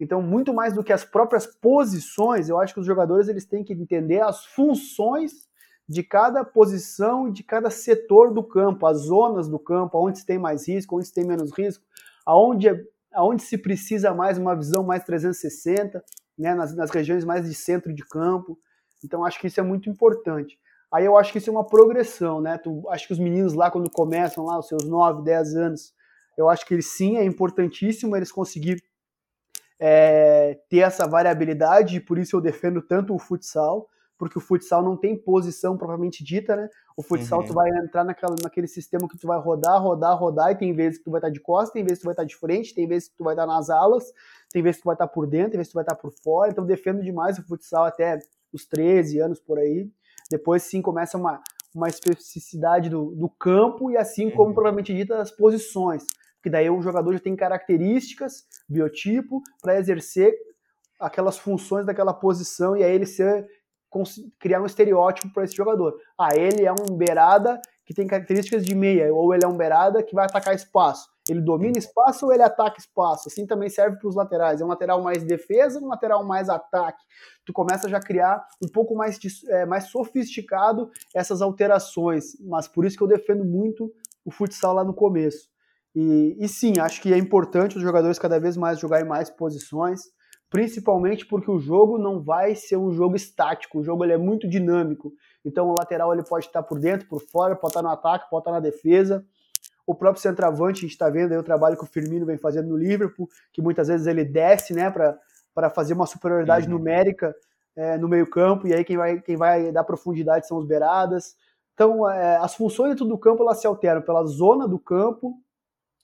Então, muito mais do que as próprias posições, eu acho que os jogadores eles têm que entender as funções de cada posição e de cada setor do campo, as zonas do campo, onde se tem mais risco, onde se tem menos risco, aonde, aonde se precisa mais uma visão mais 360, né, nas, nas regiões mais de centro de campo. Então acho que isso é muito importante. Aí eu acho que isso é uma progressão, né? Tu, acho que os meninos lá, quando começam lá, os seus 9, 10 anos, eu acho que sim, é importantíssimo eles conseguirem é, ter essa variabilidade, e por isso eu defendo tanto o futsal, porque o futsal não tem posição propriamente dita, né? O futsal uhum. tu vai entrar naquela, naquele sistema que tu vai rodar, rodar, rodar, e tem vezes que tu vai estar de costas, tem vezes que tu vai estar de frente, tem vezes que tu vai estar nas alas, tem vezes que tu vai estar por dentro, tem vezes que tu vai estar por fora, então defendo demais o futsal até os 13 anos por aí. Depois sim começa uma, uma especificidade do, do campo e assim como uhum. provavelmente dita das posições. Porque daí o jogador já tem características, biotipo, para exercer aquelas funções daquela posição e aí ele ser criar um estereótipo para esse jogador. Ah, ele é um beirada que tem características de meia, ou ele é um beirada que vai atacar espaço. Ele domina espaço ou ele ataca espaço? Assim também serve para os laterais. É um lateral mais defesa, um lateral mais ataque. Tu começa já a criar um pouco mais, é, mais sofisticado essas alterações. Mas por isso que eu defendo muito o futsal lá no começo. E, e sim, acho que é importante os jogadores cada vez mais jogarem mais posições, principalmente porque o jogo não vai ser um jogo estático, o jogo ele é muito dinâmico. Então o lateral ele pode estar por dentro, por fora, pode estar no ataque, pode estar na defesa. O próprio centroavante, a gente está vendo aí o trabalho que o Firmino vem fazendo no Liverpool, que muitas vezes ele desce né, para fazer uma superioridade uhum. numérica é, no meio-campo, e aí quem vai, quem vai dar profundidade são os beiradas. Então, é, as funções dentro do campo elas se alteram pela zona do campo,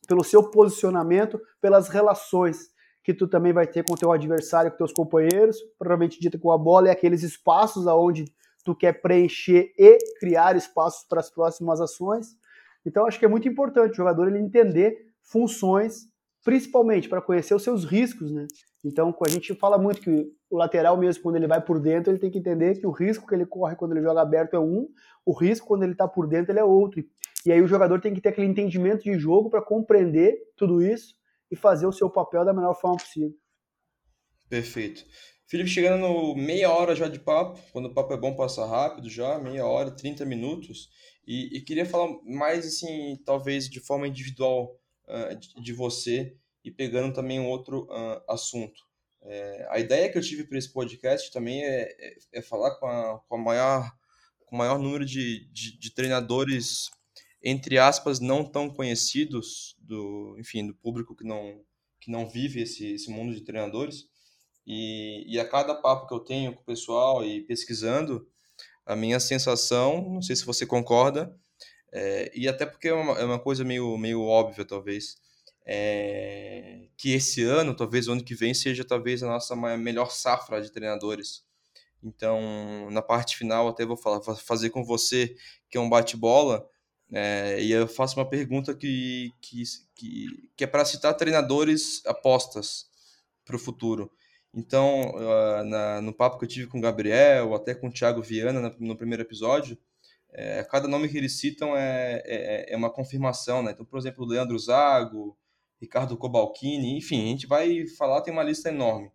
pelo seu posicionamento, pelas relações que tu também vai ter com o teu adversário, com teus companheiros, provavelmente dito com a bola, e aqueles espaços aonde tu quer preencher e criar espaços para as próximas ações. Então acho que é muito importante o jogador ele entender funções principalmente para conhecer os seus riscos, né? Então, a gente fala muito que o lateral mesmo, quando ele vai por dentro, ele tem que entender que o risco que ele corre quando ele joga aberto é um, o risco quando ele está por dentro ele é outro. E aí o jogador tem que ter aquele entendimento de jogo para compreender tudo isso e fazer o seu papel da melhor forma possível. Perfeito. Felipe, chegando no meia hora já de papo, quando o papo é bom, passa rápido já, meia hora, 30 minutos. E, e queria falar mais, assim, talvez de forma individual uh, de, de, você e pegando também um outro uh, assunto. É, a ideia que eu tive para esse podcast também é, é, é falar com, a, com, a maior, com o maior número de, de, de, treinadores, entre aspas, não tão conhecidos, do, enfim, do público que não, que não vive esse, esse mundo de treinadores. E, e a cada papo que eu tenho com o pessoal e pesquisando, a minha sensação, não sei se você concorda, é, e até porque é uma, é uma coisa meio, meio óbvia, talvez, é, que esse ano, talvez o ano que vem, seja talvez a nossa melhor safra de treinadores. Então, na parte final, até vou falar, fazer com você, que é um bate-bola, é, e eu faço uma pergunta que, que, que, que é para citar treinadores apostas para o futuro. Então, uh, na, no papo que eu tive com o Gabriel, até com o Thiago Viana no, primeiro episódio, é, cada nome que eles citam é, é, é, uma confirmação, né? Então, por exemplo, Leandro Zago, Ricardo Cobalcini, enfim, a gente vai falar, tem uma lista enorme.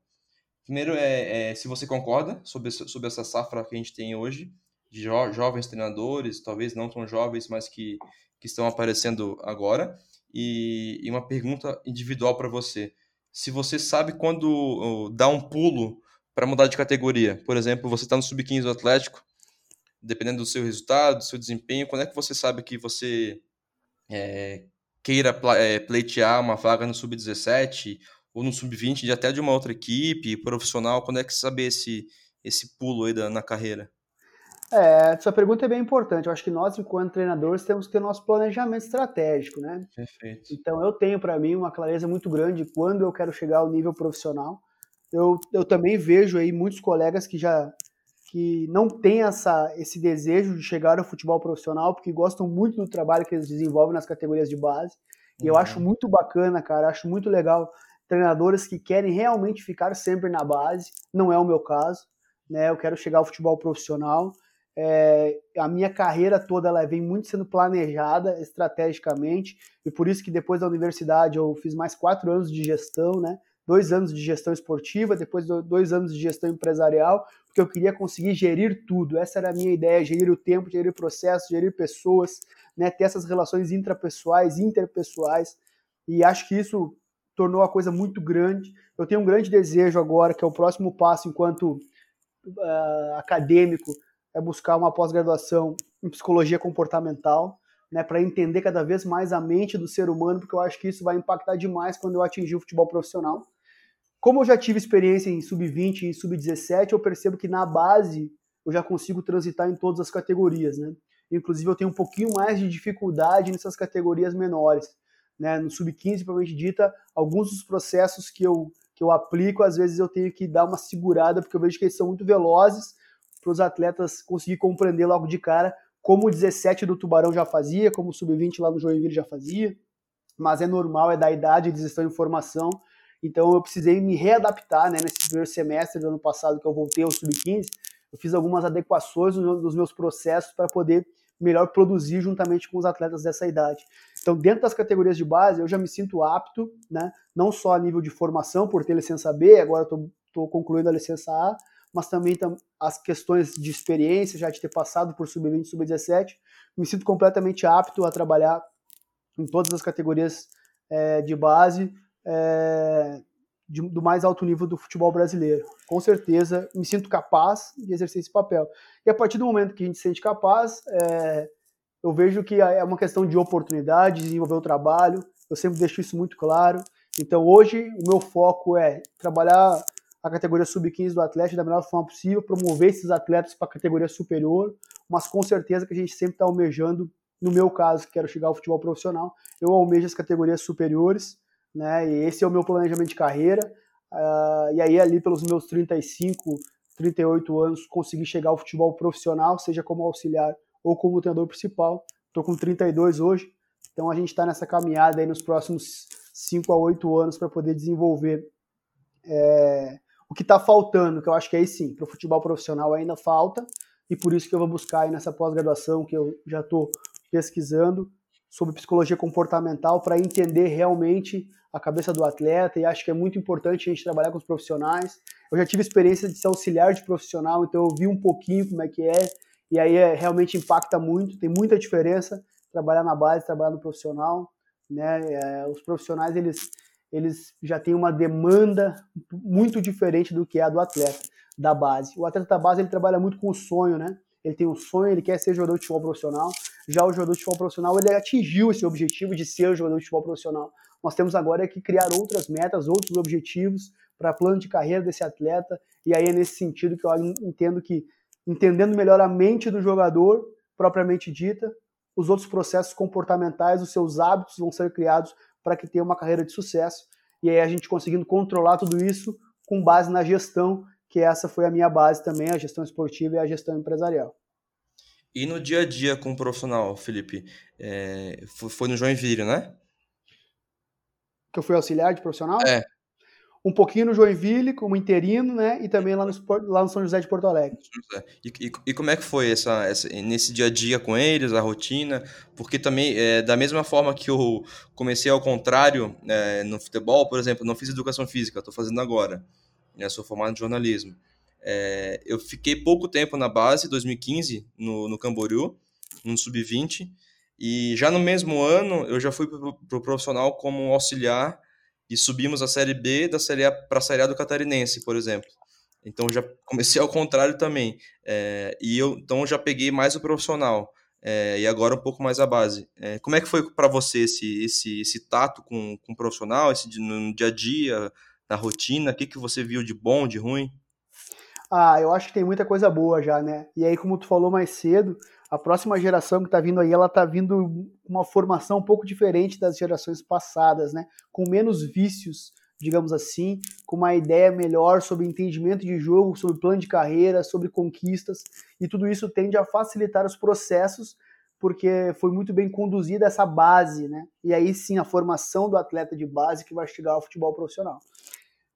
Primeiro é, é se você concorda sobre, sobre essa safra que a gente tem hoje, de jo jovens treinadores, talvez não tão jovens, mas que, que estão aparecendo agora. E, e uma pergunta individual para você. Se você sabe quando dá um pulo para mudar de categoria, por exemplo, você está no sub-15 do Atlético, dependendo do seu resultado, do seu desempenho, quando é que você sabe que você é, queira é, pleitear uma vaga no sub-17 ou no sub-20 de até de uma outra equipe profissional? Quando é que você sabe esse, esse pulo aí da, na carreira? É, sua pergunta é bem importante. Eu acho que nós, enquanto treinadores, temos que ter nosso planejamento estratégico, né? Perfeito. Então, eu tenho para mim uma clareza muito grande quando eu quero chegar ao nível profissional. Eu, eu também vejo aí muitos colegas que já que não têm essa, esse desejo de chegar ao futebol profissional, porque gostam muito do trabalho que eles desenvolvem nas categorias de base. E uhum. eu acho muito bacana, cara, acho muito legal treinadores que querem realmente ficar sempre na base. Não é o meu caso, né? Eu quero chegar ao futebol profissional. É, a minha carreira toda ela vem muito sendo planejada estrategicamente e por isso que depois da universidade eu fiz mais quatro anos de gestão, né? Dois anos de gestão esportiva, depois dois anos de gestão empresarial, porque eu queria conseguir gerir tudo. Essa era a minha ideia: gerir o tempo, gerir processos, gerir pessoas, né, ter essas relações intrapessoais, interpessoais. E acho que isso tornou a coisa muito grande. Eu tenho um grande desejo agora, que é o próximo passo enquanto uh, acadêmico, é buscar uma pós-graduação em psicologia comportamental, né, para entender cada vez mais a mente do ser humano, porque eu acho que isso vai impactar demais quando eu atingir o futebol profissional. Como eu já tive experiência em sub-20 e sub-17, eu percebo que na base eu já consigo transitar em todas as categorias, né? Inclusive eu tenho um pouquinho mais de dificuldade nessas categorias menores, né? No sub-15, provavelmente dita, alguns dos processos que eu que eu aplico, às vezes eu tenho que dar uma segurada porque eu vejo que eles são muito velozes para os atletas conseguir compreender logo de cara, como o 17 do Tubarão já fazia, como o sub-20 lá no Joinville já fazia. Mas é normal, é da idade, eles estão em formação então eu precisei me readaptar, né, nesse primeiro semestre do ano passado que eu voltei ao sub-15, eu fiz algumas adequações nos meus processos para poder melhor produzir juntamente com os atletas dessa idade. Então, dentro das categorias de base, eu já me sinto apto, né, não só a nível de formação, por ter licença B, agora estou concluindo a licença A, mas também as questões de experiência, já de ter passado por sub-20 sub-17, me sinto completamente apto a trabalhar em todas as categorias é, de base, é, de, do mais alto nível do futebol brasileiro. Com certeza, me sinto capaz de exercer esse papel. E a partir do momento que a gente se sente capaz, é, eu vejo que é uma questão de oportunidade, desenvolver o trabalho. Eu sempre deixo isso muito claro. Então, hoje, o meu foco é trabalhar a categoria sub-15 do Atlético da melhor forma possível, promover esses atletas para a categoria superior, mas com certeza que a gente sempre está almejando, no meu caso, que quero chegar ao futebol profissional, eu almejo as categorias superiores, né? E esse é o meu planejamento de carreira. Uh, e aí, ali pelos meus 35, 38 anos, consegui chegar ao futebol profissional, seja como auxiliar ou como treinador principal. Estou com 32 hoje, então a gente está nessa caminhada aí nos próximos 5 a 8 anos para poder desenvolver é, o que está faltando, que eu acho que aí sim, para o futebol profissional ainda falta, e por isso que eu vou buscar aí nessa pós-graduação que eu já estou pesquisando sobre psicologia comportamental para entender realmente a cabeça do atleta e acho que é muito importante a gente trabalhar com os profissionais. Eu já tive experiência de ser auxiliar de profissional, então eu vi um pouquinho como é que é e aí é, realmente impacta muito, tem muita diferença trabalhar na base, trabalhar no profissional, né? É, os profissionais eles eles já têm uma demanda muito diferente do que é a do atleta da base. O atleta da base ele trabalha muito com o sonho, né? Ele tem um sonho, ele quer ser jogador de futebol profissional. Já o jogador de futebol profissional ele atingiu esse objetivo de ser jogador de futebol profissional. Nós temos agora que criar outras metas, outros objetivos para plano de carreira desse atleta. E aí é nesse sentido que eu entendo que entendendo melhor a mente do jogador propriamente dita, os outros processos comportamentais, os seus hábitos vão ser criados para que tenha uma carreira de sucesso. E aí a gente conseguindo controlar tudo isso com base na gestão, que essa foi a minha base também, a gestão esportiva e a gestão empresarial. E no dia a dia com o profissional, Felipe, é, foi no Joinville, né? Que eu fui auxiliar de profissional? É um pouquinho no Joinville, como interino, né? E também lá no, lá no São José de Porto Alegre. E, e, e como é que foi essa, essa, nesse dia a dia com eles, a rotina? Porque também, é, da mesma forma que eu comecei ao contrário é, no futebol, por exemplo, não fiz educação física, estou fazendo agora. Né, sou formado em jornalismo. É, eu fiquei pouco tempo na base, 2015, no, no Camboriú, no Sub-20. E já no mesmo ano, eu já fui para o pro profissional como auxiliar e subimos a Série B da Série A para a Série A do Catarinense, por exemplo. Então já comecei ao contrário também. É, e eu então já peguei mais o profissional é, e agora um pouco mais a base. É, como é que foi para você esse, esse, esse tato com, com o profissional, esse no dia a dia, na rotina? O que, que você viu de bom, de ruim? Ah, eu acho que tem muita coisa boa já, né? E aí, como tu falou mais cedo, a próxima geração que está vindo aí, ela está vindo uma formação um pouco diferente das gerações passadas, né? Com menos vícios, digamos assim, com uma ideia melhor sobre entendimento de jogo, sobre plano de carreira, sobre conquistas, e tudo isso tende a facilitar os processos, porque foi muito bem conduzida essa base, né? E aí sim a formação do atleta de base que vai chegar ao futebol profissional.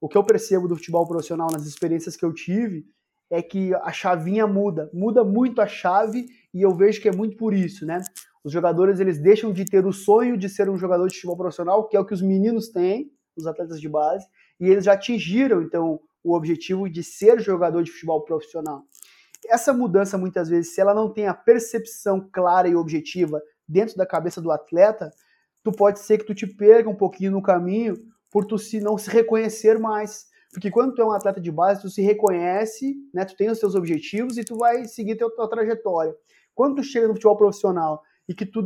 O que eu percebo do futebol profissional nas experiências que eu tive é que a chavinha muda, muda muito a chave e eu vejo que é muito por isso, né? Os jogadores eles deixam de ter o sonho de ser um jogador de futebol profissional, que é o que os meninos têm, os atletas de base, e eles já atingiram então o objetivo de ser jogador de futebol profissional. Essa mudança muitas vezes, se ela não tem a percepção clara e objetiva dentro da cabeça do atleta, tu pode ser que tu te perca um pouquinho no caminho por tu se não se reconhecer mais. Porque quando tu é um atleta de base, tu se reconhece, né? Tu tem os teus objetivos e tu vai seguir teu, tua trajetória. Quando tu chega no futebol profissional e que tu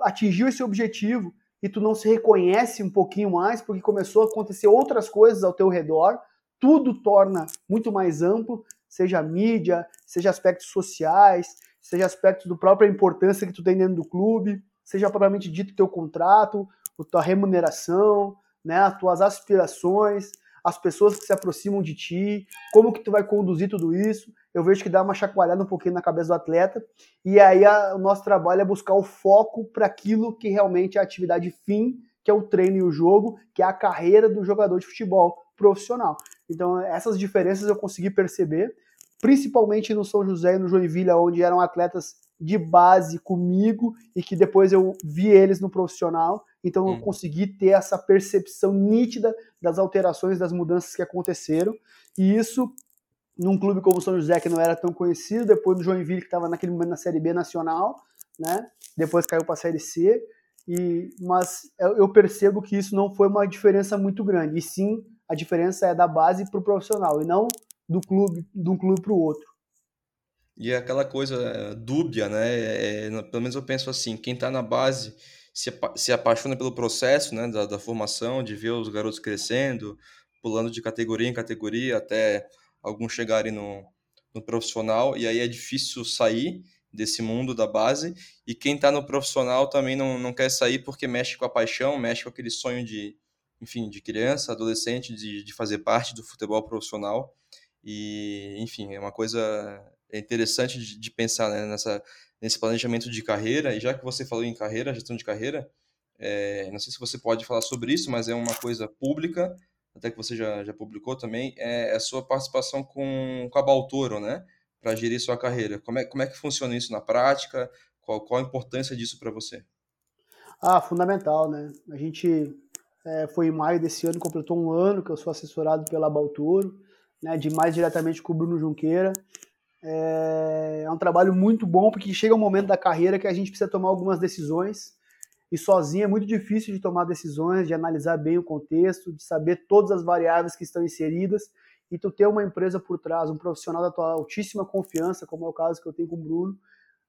atingiu esse objetivo e tu não se reconhece um pouquinho mais porque começou a acontecer outras coisas ao teu redor, tudo torna muito mais amplo, seja mídia, seja aspectos sociais, seja aspectos do própria importância que tu tem dentro do clube, seja propriamente dito teu contrato, a tua remuneração, né, as tuas aspirações, as pessoas que se aproximam de ti, como que tu vai conduzir tudo isso. Eu vejo que dá uma chacoalhada um pouquinho na cabeça do atleta. E aí a, o nosso trabalho é buscar o foco para aquilo que realmente é a atividade fim, que é o treino e o jogo, que é a carreira do jogador de futebol profissional. Então essas diferenças eu consegui perceber, principalmente no São José e no Joinville, onde eram atletas de base comigo e que depois eu vi eles no profissional então eu hum. consegui ter essa percepção nítida das alterações, das mudanças que aconteceram. E isso num clube como o São José, que não era tão conhecido, depois no Joinville, que estava naquele momento na Série B nacional, né? Depois caiu para a Série C. E, mas eu percebo que isso não foi uma diferença muito grande. E sim, a diferença é da base para o profissional, e não do clube, de um clube para o outro. E é aquela coisa é, dúbia, né? É, é, pelo menos eu penso assim, quem está na base se, se apaixona pelo processo né, da, da formação, de ver os garotos crescendo, pulando de categoria em categoria até alguns chegarem no, no profissional, e aí é difícil sair desse mundo da base, e quem está no profissional também não, não quer sair porque mexe com a paixão, mexe com aquele sonho de, enfim, de criança, adolescente, de, de fazer parte do futebol profissional, e, enfim, é uma coisa interessante de, de pensar né, nessa, nesse planejamento de carreira, e já que você falou em carreira, gestão de carreira, é, não sei se você pode falar sobre isso, mas é uma coisa pública, até que você já, já publicou também, é a sua participação com, com a Baltoro, né? Para gerir sua carreira. Como é, como é que funciona isso na prática? Qual, qual a importância disso para você? Ah, fundamental, né? A gente é, foi em maio desse ano, completou um ano que eu sou assessorado pela Baltoro, né, de mais diretamente com o Bruno Junqueira. É, é um trabalho muito bom, porque chega um momento da carreira que a gente precisa tomar algumas decisões, e sozinho é muito difícil de tomar decisões, de analisar bem o contexto, de saber todas as variáveis que estão inseridas, e tu ter uma empresa por trás, um profissional da tua altíssima confiança, como é o caso que eu tenho com o Bruno,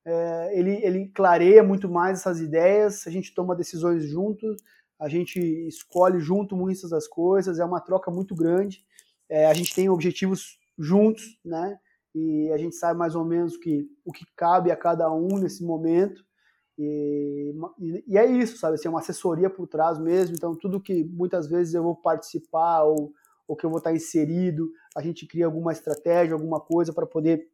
é, ele, ele clareia muito mais essas ideias, a gente toma decisões juntos, a gente escolhe junto muitas das coisas, é uma troca muito grande, é, a gente tem objetivos juntos, né? E a gente sabe mais ou menos que, o que cabe a cada um nesse momento. E, e, é isso, sabe? Assim, é uma assessoria por trás mesmo. Então, tudo que muitas vezes eu vou participar ou, ou que eu vou estar inserido, a gente cria alguma estratégia, alguma coisa para poder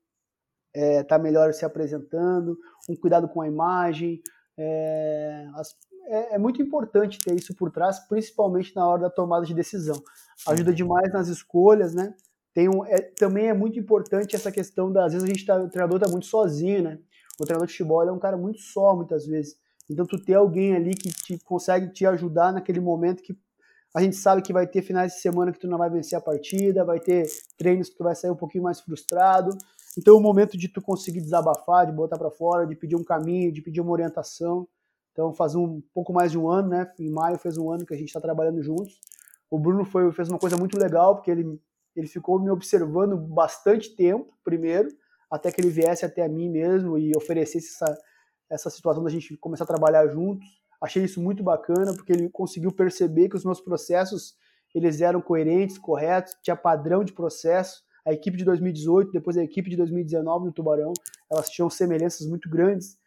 estar é, tá melhor se apresentando, um cuidado com a imagem. É, as, é, é, muito importante ter isso por trás, principalmente na hora da tomada de decisão. Ajuda demais nas escolhas, né? Tem um, é, também é muito importante essa questão da, às vezes a gente tá, o treinador está muito sozinho, né? O treinador de futebol é um cara muito só, muitas vezes. Então, tu ter alguém ali que te, consegue te ajudar naquele momento que a gente sabe que vai ter finais de semana que tu não vai vencer a partida, vai ter treinos que tu vai sair um pouquinho mais frustrado. Então, o momento de tu conseguir desabafar, de botar para fora, de pedir um caminho, de pedir uma orientação. Então, faz um pouco mais de um ano, né? Em maio fez um ano que a gente está trabalhando juntos. O Bruno foi, fez uma coisa muito legal, porque ele, ele ficou me observando bastante tempo, primeiro, até que ele viesse até a mim mesmo e oferecesse essa, essa situação da gente começar a trabalhar juntos. Achei isso muito bacana, porque ele conseguiu perceber que os meus processos eles eram coerentes, corretos, tinha padrão de processo. A equipe de 2018, depois a equipe de 2019 no Tubarão, elas tinham semelhanças muito grandes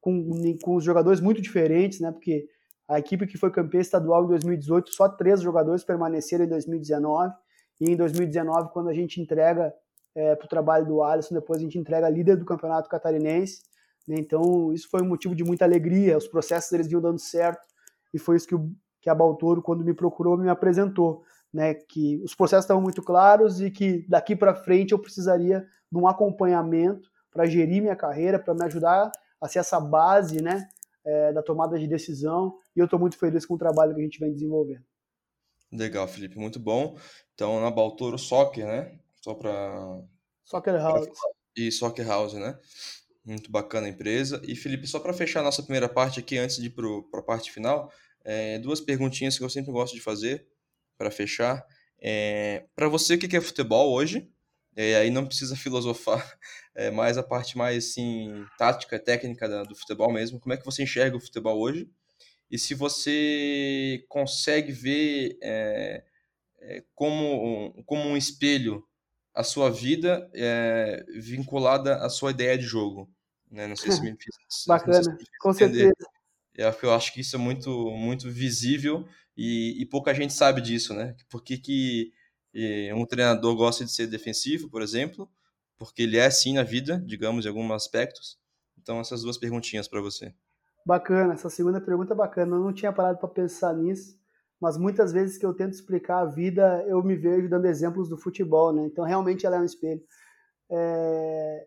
com, com os jogadores muito diferentes, né? Porque a equipe que foi campeã estadual em 2018, só três jogadores permaneceram em 2019. E em 2019, quando a gente entrega é, para o trabalho do Alisson, depois a gente entrega líder do campeonato catarinense. Né? Então, isso foi um motivo de muita alegria. Os processos eles vinham dando certo. E foi isso que, o, que a Baltoro, quando me procurou, me apresentou. Né? Que os processos estavam muito claros e que daqui para frente eu precisaria de um acompanhamento para gerir minha carreira, para me ajudar a ser essa base né, é, da tomada de decisão. E eu estou muito feliz com o trabalho que a gente vem desenvolvendo. Legal, Felipe, muito bom. Então, na Baltoro Soccer, né? Só para. Soccer House. E Soccer House, né? Muito bacana a empresa. E, Felipe, só para fechar a nossa primeira parte aqui, antes de ir para a parte final, é, duas perguntinhas que eu sempre gosto de fazer para fechar. É, para você, o que é futebol hoje? E aí não precisa filosofar, é mais a parte mais assim, tática, técnica da, do futebol mesmo. Como é que você enxerga o futebol hoje? E se você consegue ver é, como, como um espelho a sua vida é, vinculada à sua ideia de jogo. Né? Não sei se me fiz. Bacana, se me com certeza. É, eu acho que isso é muito, muito visível e, e pouca gente sabe disso, né? Por que, que e um treinador gosta de ser defensivo, por exemplo, porque ele é assim na vida, digamos, em alguns aspectos. Então, essas duas perguntinhas para você. Bacana, essa segunda pergunta é bacana. Eu não tinha parado para pensar nisso, mas muitas vezes que eu tento explicar a vida, eu me vejo dando exemplos do futebol, né? Então, realmente, ela é um espelho. É...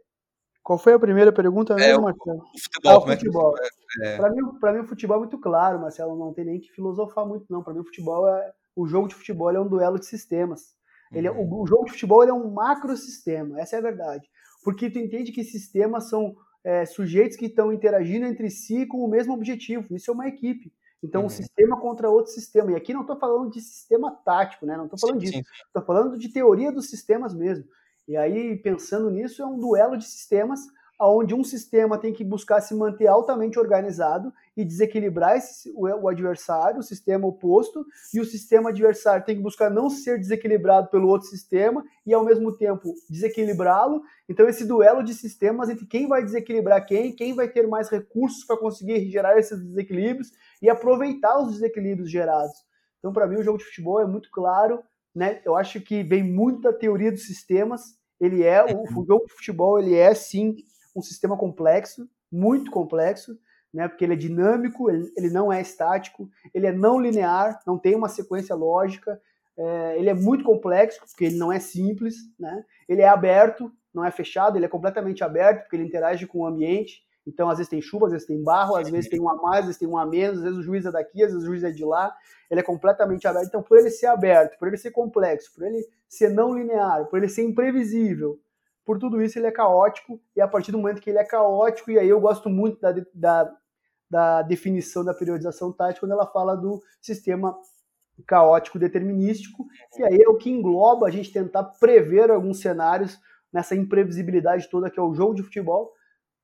Qual foi a primeira pergunta mesmo, é, Marcelo? O futebol. Ah, o futebol. É, é... Para mim, mim, o futebol é muito claro, Marcelo. Não tem nem que filosofar muito, não. Para mim, o futebol é o jogo de futebol é um duelo de sistemas. Ele é, o, uhum. o, jogo de futebol é um macrosistema, essa é a verdade. Porque tu entende que sistemas são é, sujeitos que estão interagindo entre si com o mesmo objetivo. Isso é uma equipe. Então, uhum. um sistema contra outro sistema. E aqui não estou falando de sistema tático, né? Não estou falando sim, disso. Estou falando de teoria dos sistemas mesmo. E aí, pensando nisso, é um duelo de sistemas onde um sistema tem que buscar se manter altamente organizado e desequilibrar esse, o, o, adversário, o sistema oposto, e o sistema adversário tem que buscar não ser desequilibrado pelo outro sistema e, ao mesmo tempo, desequilibrá-lo. Então, esse duelo de sistemas entre quem vai desequilibrar quem, quem vai ter mais recursos para conseguir gerar esses desequilíbrios e aproveitar os desequilíbrios gerados. Então, para mim, o jogo de futebol é muito claro. Né? Eu acho que vem muito da teoria dos sistemas. Ele é, o, o jogo de futebol, ele é sim um sistema complexo, muito complexo, né? Porque ele é dinâmico, ele, ele não é estático, ele é não linear, não tem uma sequência lógica, é, ele é muito complexo, porque ele não é simples, né? Ele é aberto, não é fechado, ele é completamente aberto, porque ele interage com o ambiente. Então, às vezes tem chuva, às vezes tem barro, às vezes tem um a mais, às vezes tem um a menos, às vezes o juiz é daqui, às vezes o juiz é de lá. Ele é completamente aberto. Então, por ele ser aberto, por ele ser complexo, por ele ser não linear, por ele ser imprevisível, por tudo isso ele é caótico. E a partir do momento que ele é caótico, e aí eu gosto muito da, da, da definição da periodização tática, quando ela fala do sistema caótico determinístico, e aí é o que engloba a gente tentar prever alguns cenários nessa imprevisibilidade toda que é o jogo de futebol,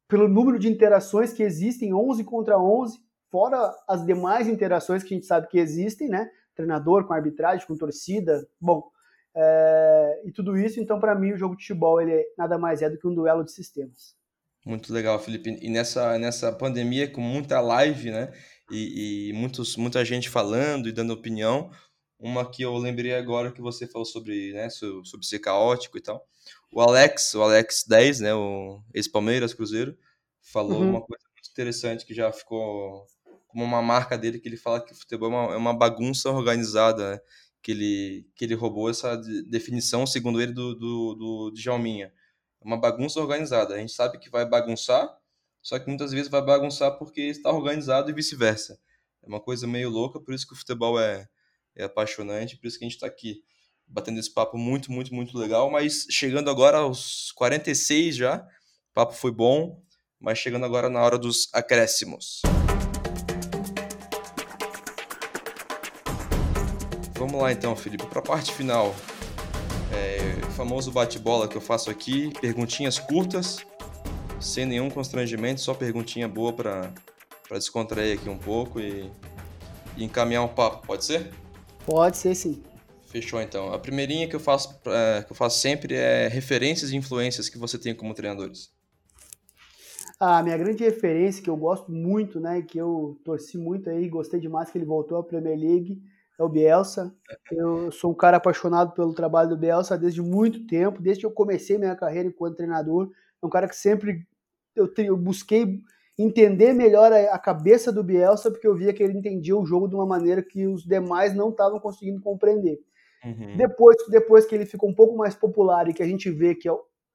pelo número de interações que existem, 11 contra 11, fora as demais interações que a gente sabe que existem, né? Treinador com arbitragem, com torcida, bom, é, e tudo isso, então, para mim, o jogo de futebol ele é, nada mais é do que um duelo de sistemas. Muito legal, Felipe. E nessa, nessa pandemia, com muita live, né? E, e muitos, muita gente falando e dando opinião, uma que eu lembrei agora que você falou sobre, né, sobre ser caótico e tal. O Alex, o Alex 10, né, o ex-Palmeiras Cruzeiro, falou uhum. uma coisa muito interessante que já ficou como uma marca dele, que ele fala que o futebol é uma, é uma bagunça organizada, né? Que, ele, que ele roubou essa definição, segundo ele, do, do, do Djalminha. É uma bagunça organizada. A gente sabe que vai bagunçar, só que muitas vezes vai bagunçar porque está organizado e vice-versa. É uma coisa meio louca, por isso que o futebol é, é apaixonante, por isso que a gente está aqui batendo esse papo muito, muito, muito legal. Mas chegando agora aos 46 já, o papo foi bom, mas chegando agora na hora dos acréscimos. Vamos lá então, Felipe, para a parte final. É, famoso bate-bola que eu faço aqui, perguntinhas curtas, sem nenhum constrangimento, só perguntinha boa para descontrair aqui um pouco e, e encaminhar um papo, pode ser? Pode ser sim. Fechou então. A primeirinha que eu faço, é, que eu faço sempre é referências e influências que você tem como treinadores. A minha grande referência, que eu gosto muito, né, que eu torci muito aí, gostei demais que ele voltou à Premier League, é o Bielsa. Eu sou um cara apaixonado pelo trabalho do Bielsa desde muito tempo, desde que eu comecei minha carreira enquanto treinador. É um cara que sempre eu, eu busquei entender melhor a, a, cabeça do Bielsa, porque eu via que ele entendia o jogo de uma maneira que os demais não estavam conseguindo compreender. Uhum. Depois, depois que ele ficou um pouco mais popular e que a gente vê que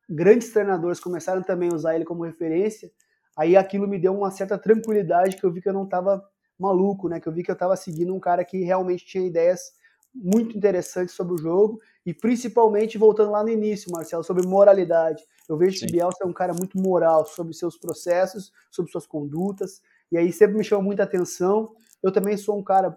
grandes treinadores começaram também a usar ele como referência, aí aquilo me deu uma certa tranquilidade que eu vi que eu não estava maluco, né? Que eu vi que eu estava seguindo um cara que realmente tinha ideias muito interessantes sobre o jogo e principalmente voltando lá no início, Marcelo, sobre moralidade. Eu vejo Sim. que Bielsa é um cara muito moral sobre seus processos, sobre suas condutas, e aí sempre me chamou muita atenção. Eu também sou um cara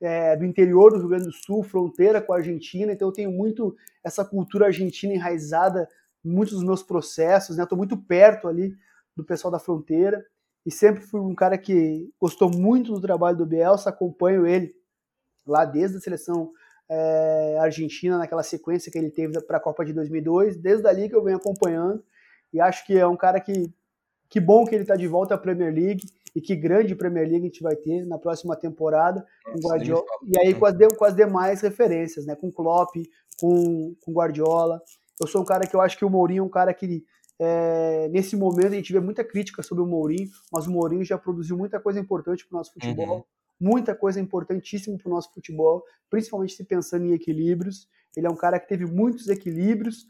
é, do interior do Rio Grande do Sul, fronteira com a Argentina, então eu tenho muito essa cultura argentina enraizada muitos dos meus processos, né? Estou muito perto ali do pessoal da fronteira e sempre fui um cara que gostou muito do trabalho do Bielsa, acompanho ele lá desde a seleção é, argentina, naquela sequência que ele teve para a Copa de 2002, desde ali que eu venho acompanhando e acho que é um cara que que bom que ele está de volta à Premier League e que grande Premier League a gente vai ter na próxima temporada com Guardiola e aí com as, de, com as demais referências, né? Com Klopp, com, com Guardiola. Eu sou um cara que eu acho que o Mourinho é um cara que é, nesse momento a gente vê muita crítica sobre o Mourinho, mas o Mourinho já produziu muita coisa importante para o nosso futebol, uhum. muita coisa importantíssima para o nosso futebol, principalmente se pensando em equilíbrios. Ele é um cara que teve muitos equilíbrios,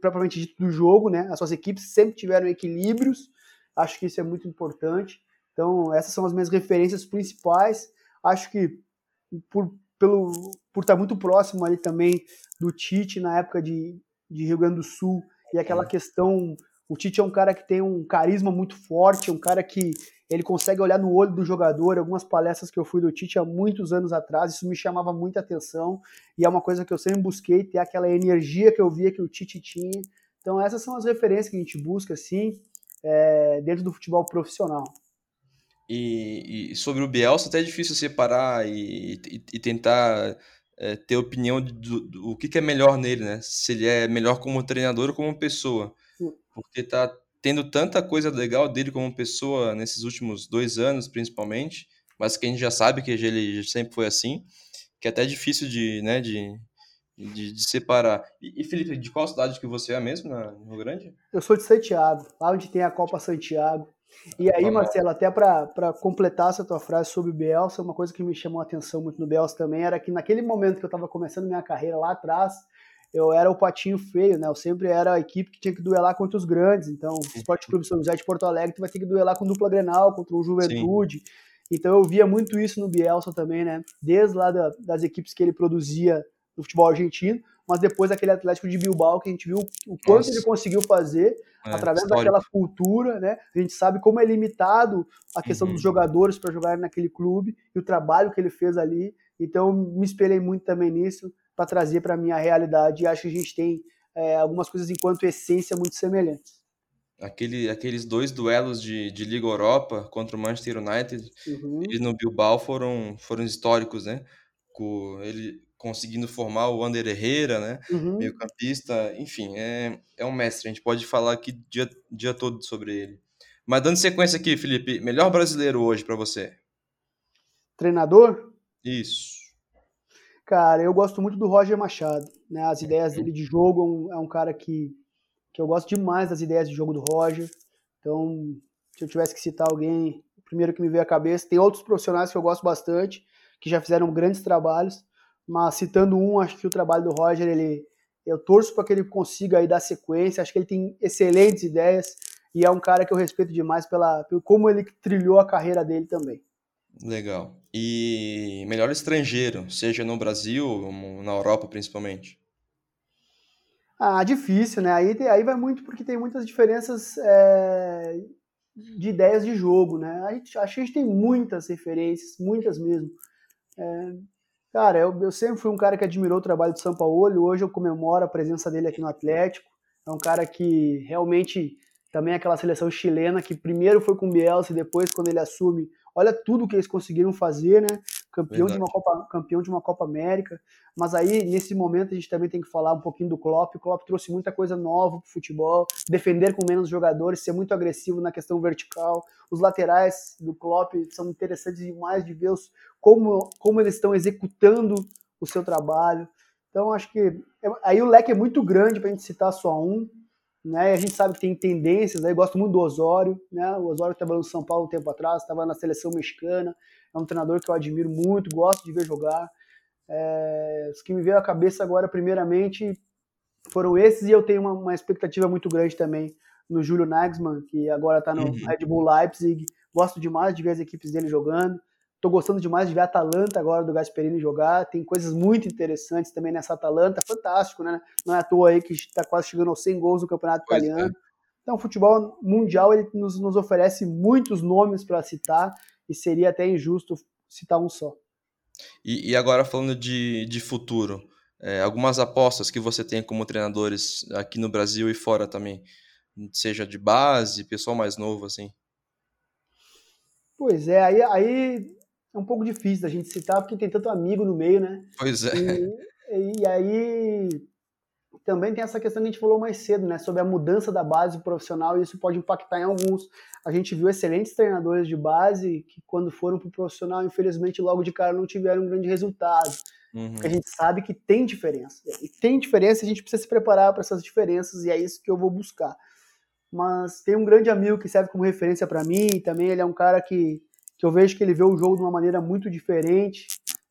propriamente dito do jogo, né? As suas equipes sempre tiveram equilíbrios. Acho que isso é muito importante. Então, essas são as minhas referências principais. Acho que por, pelo, por estar muito próximo ali também do Tite na época de, de Rio Grande do Sul e aquela questão. O Tite é um cara que tem um carisma muito forte, um cara que ele consegue olhar no olho do jogador. Algumas palestras que eu fui do Tite há muitos anos atrás, isso me chamava muita atenção e é uma coisa que eu sempre busquei ter aquela energia que eu via que o Tite tinha. Então essas são as referências que a gente busca assim é, dentro do futebol profissional. E, e, sobre o Bielsa, até é difícil separar e, e, e tentar é, ter opinião do, do, do, que, que é melhor nele, né? Se ele é melhor como treinador ou como pessoa. Porque tá tendo tanta coisa legal dele como pessoa nesses últimos dois anos, principalmente, mas que a gente já sabe que ele sempre foi assim, que é até difícil de, né, de, de, de separar. E, e, Felipe, de qual cidade que você é mesmo, na, no Rio Grande? Eu sou de Santiago, lá onde tem a Copa Santiago. E aí, Marcelo, até para completar essa tua frase sobre o Bielsa, uma coisa que me chamou a atenção muito no Bielsa também era que naquele momento que eu estava começando minha carreira lá atrás, eu era o patinho feio, né? Eu sempre era a equipe que tinha que duelar contra os grandes. Então, o Esporte Clube São José de Porto Alegre tu vai ter que duelar com dupla Grenal, contra o Juventude. Sim. Então eu via muito isso no Bielsa também, né? Desde lá da, das equipes que ele produzia no futebol argentino, mas depois aquele Atlético de Bilbao que a gente viu o quanto Nossa. ele conseguiu fazer é, através histórico. daquela cultura, né? A gente sabe como é limitado a questão uhum. dos jogadores para jogar naquele clube e o trabalho que ele fez ali. Então me espelhei muito também nisso para trazer para minha realidade e acho que a gente tem é, algumas coisas enquanto essência muito semelhantes. Aquele, aqueles dois duelos de, de Liga Europa contra o Manchester United uhum. e no Bilbao foram, foram históricos, né? Com ele conseguindo formar o Ander Herrera, né? Uhum. Meio campista, enfim, é, é um mestre. A gente pode falar aqui dia, dia todo sobre ele. Mas dando sequência aqui, Felipe, melhor brasileiro hoje para você? Treinador? Isso. Cara, eu gosto muito do Roger Machado. Né? As ideias dele de jogo é um, é um cara que que eu gosto demais das ideias de jogo do Roger. Então, se eu tivesse que citar alguém, o primeiro que me veio à cabeça, tem outros profissionais que eu gosto bastante, que já fizeram grandes trabalhos, mas citando um, acho que o trabalho do Roger, ele eu torço para que ele consiga aí dar sequência, acho que ele tem excelentes ideias e é um cara que eu respeito demais pela, pelo como ele trilhou a carreira dele também. Legal. E melhor estrangeiro, seja no Brasil ou na Europa principalmente? Ah, difícil, né? Aí, aí vai muito porque tem muitas diferenças é, de ideias de jogo, né? A gente, acho que a gente tem muitas referências, muitas mesmo. É, cara, eu, eu sempre fui um cara que admirou o trabalho do São Paulo, hoje eu comemoro a presença dele aqui no Atlético. É um cara que realmente também é aquela seleção chilena que primeiro foi com o Bielsa e depois, quando ele assume, olha tudo que eles conseguiram fazer, né? Campeão de uma Copa, campeão de uma Copa América. Mas aí nesse momento a gente também tem que falar um pouquinho do Klopp. O Klopp trouxe muita coisa nova para o futebol, defender com menos jogadores, ser muito agressivo na questão vertical. Os laterais do Klopp são interessantes demais de ver os, como como eles estão executando o seu trabalho. Então acho que é, aí o leque é muito grande para a gente citar só um. Né? A gente sabe que tem tendências, aí gosto muito do Osório, né? O Osório trabalhou no São Paulo um tempo atrás, estava na seleção mexicana, é um treinador que eu admiro muito, gosto de ver jogar. É, os que me veio à cabeça agora, primeiramente, foram esses, e eu tenho uma, uma expectativa muito grande também no Júlio Nagelsmann, que agora está no uhum. Red Bull Leipzig. Gosto demais de ver as equipes dele jogando. Estou gostando demais de ver a Atalanta agora do Gasperini jogar. Tem coisas muito interessantes também nessa Atalanta. Fantástico, né? Não é à toa aí que está quase chegando aos 100 gols no Campeonato pois Italiano. É. Então, o futebol mundial ele nos, nos oferece muitos nomes para citar e seria até injusto citar um só. E, e agora falando de, de futuro, é, algumas apostas que você tem como treinadores aqui no Brasil e fora também, seja de base, pessoal mais novo, assim. Pois é, aí, aí é um pouco difícil da gente citar, porque tem tanto amigo no meio, né? Pois é. E, e aí também tem essa questão que a gente falou mais cedo, né, sobre a mudança da base profissional e isso pode impactar em alguns. A gente viu excelentes treinadores de base que quando foram para o profissional, infelizmente logo de cara não tiveram um grande resultado. Uhum. A gente sabe que tem diferença. E tem diferença, a gente precisa se preparar para essas diferenças e é isso que eu vou buscar. Mas tem um grande amigo que serve como referência para mim, também ele é um cara que, que eu vejo que ele vê o jogo de uma maneira muito diferente.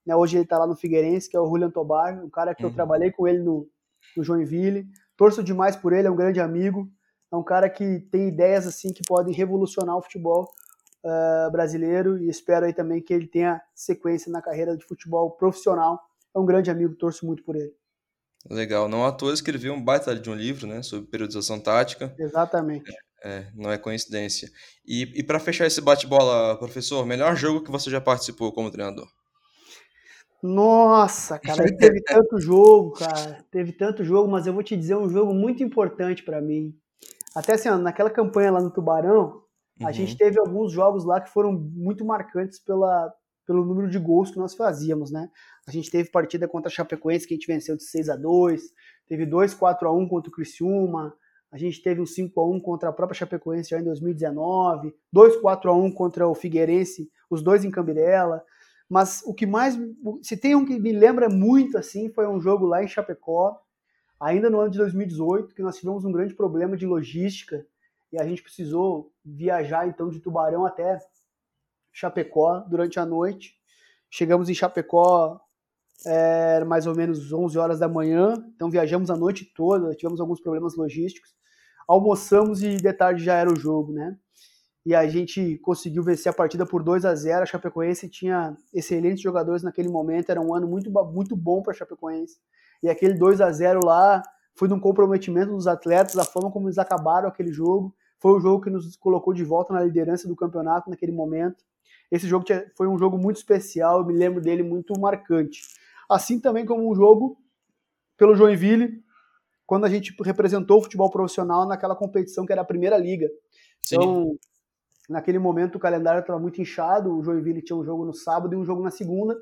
Né? Hoje ele está lá no Figueirense, que é o Julian Tobar, um cara que uhum. eu trabalhei com ele no, no Joinville. Torço demais por ele, é um grande amigo. É um cara que tem ideias assim que podem revolucionar o futebol uh, brasileiro e espero aí também que ele tenha sequência na carreira de futebol profissional. É um grande amigo, torço muito por ele. Legal. Não à toa escreveu um baita de um livro, né, sobre periodização tática. Exatamente. É, é não é coincidência. E, e para fechar esse bate-bola, professor, melhor jogo que você já participou como treinador? Nossa, cara, aí teve tanto jogo, cara. Teve tanto jogo, mas eu vou te dizer um jogo muito importante para mim. Até assim, ó, naquela campanha lá no Tubarão, uhum. a gente teve alguns jogos lá que foram muito marcantes pela, pelo número de gols que nós fazíamos, né? A gente teve partida contra a Chapecoense que a gente venceu de 6 a 2 teve 2 4 a 1 contra o Criciúma, a gente teve um 5 a 1 contra a própria Chapecoense já em 2019, 2 4 a 1 contra o Figueirense, os dois em Cambirela. Mas o que mais. Se tem um que me lembra muito assim, foi um jogo lá em Chapecó, ainda no ano de 2018, que nós tivemos um grande problema de logística. e a gente precisou viajar então de Tubarão até Chapecó durante a noite. Chegamos em Chapecó é, mais ou menos 11 horas da manhã, então viajamos a noite toda, tivemos alguns problemas logísticos. Almoçamos e de tarde já era o jogo, né? E a gente conseguiu vencer a partida por 2 a 0. A Chapecoense tinha excelentes jogadores naquele momento, era um ano muito, muito bom para a Chapecoense. E aquele 2 a 0 lá foi de um comprometimento dos atletas, a forma como eles acabaram aquele jogo. Foi o jogo que nos colocou de volta na liderança do campeonato naquele momento. Esse jogo foi um jogo muito especial, eu me lembro dele muito marcante. Assim também como um jogo pelo Joinville, quando a gente representou o futebol profissional naquela competição que era a Primeira Liga. Sim. Então, naquele momento o calendário estava muito inchado, o Joinville tinha um jogo no sábado e um jogo na segunda.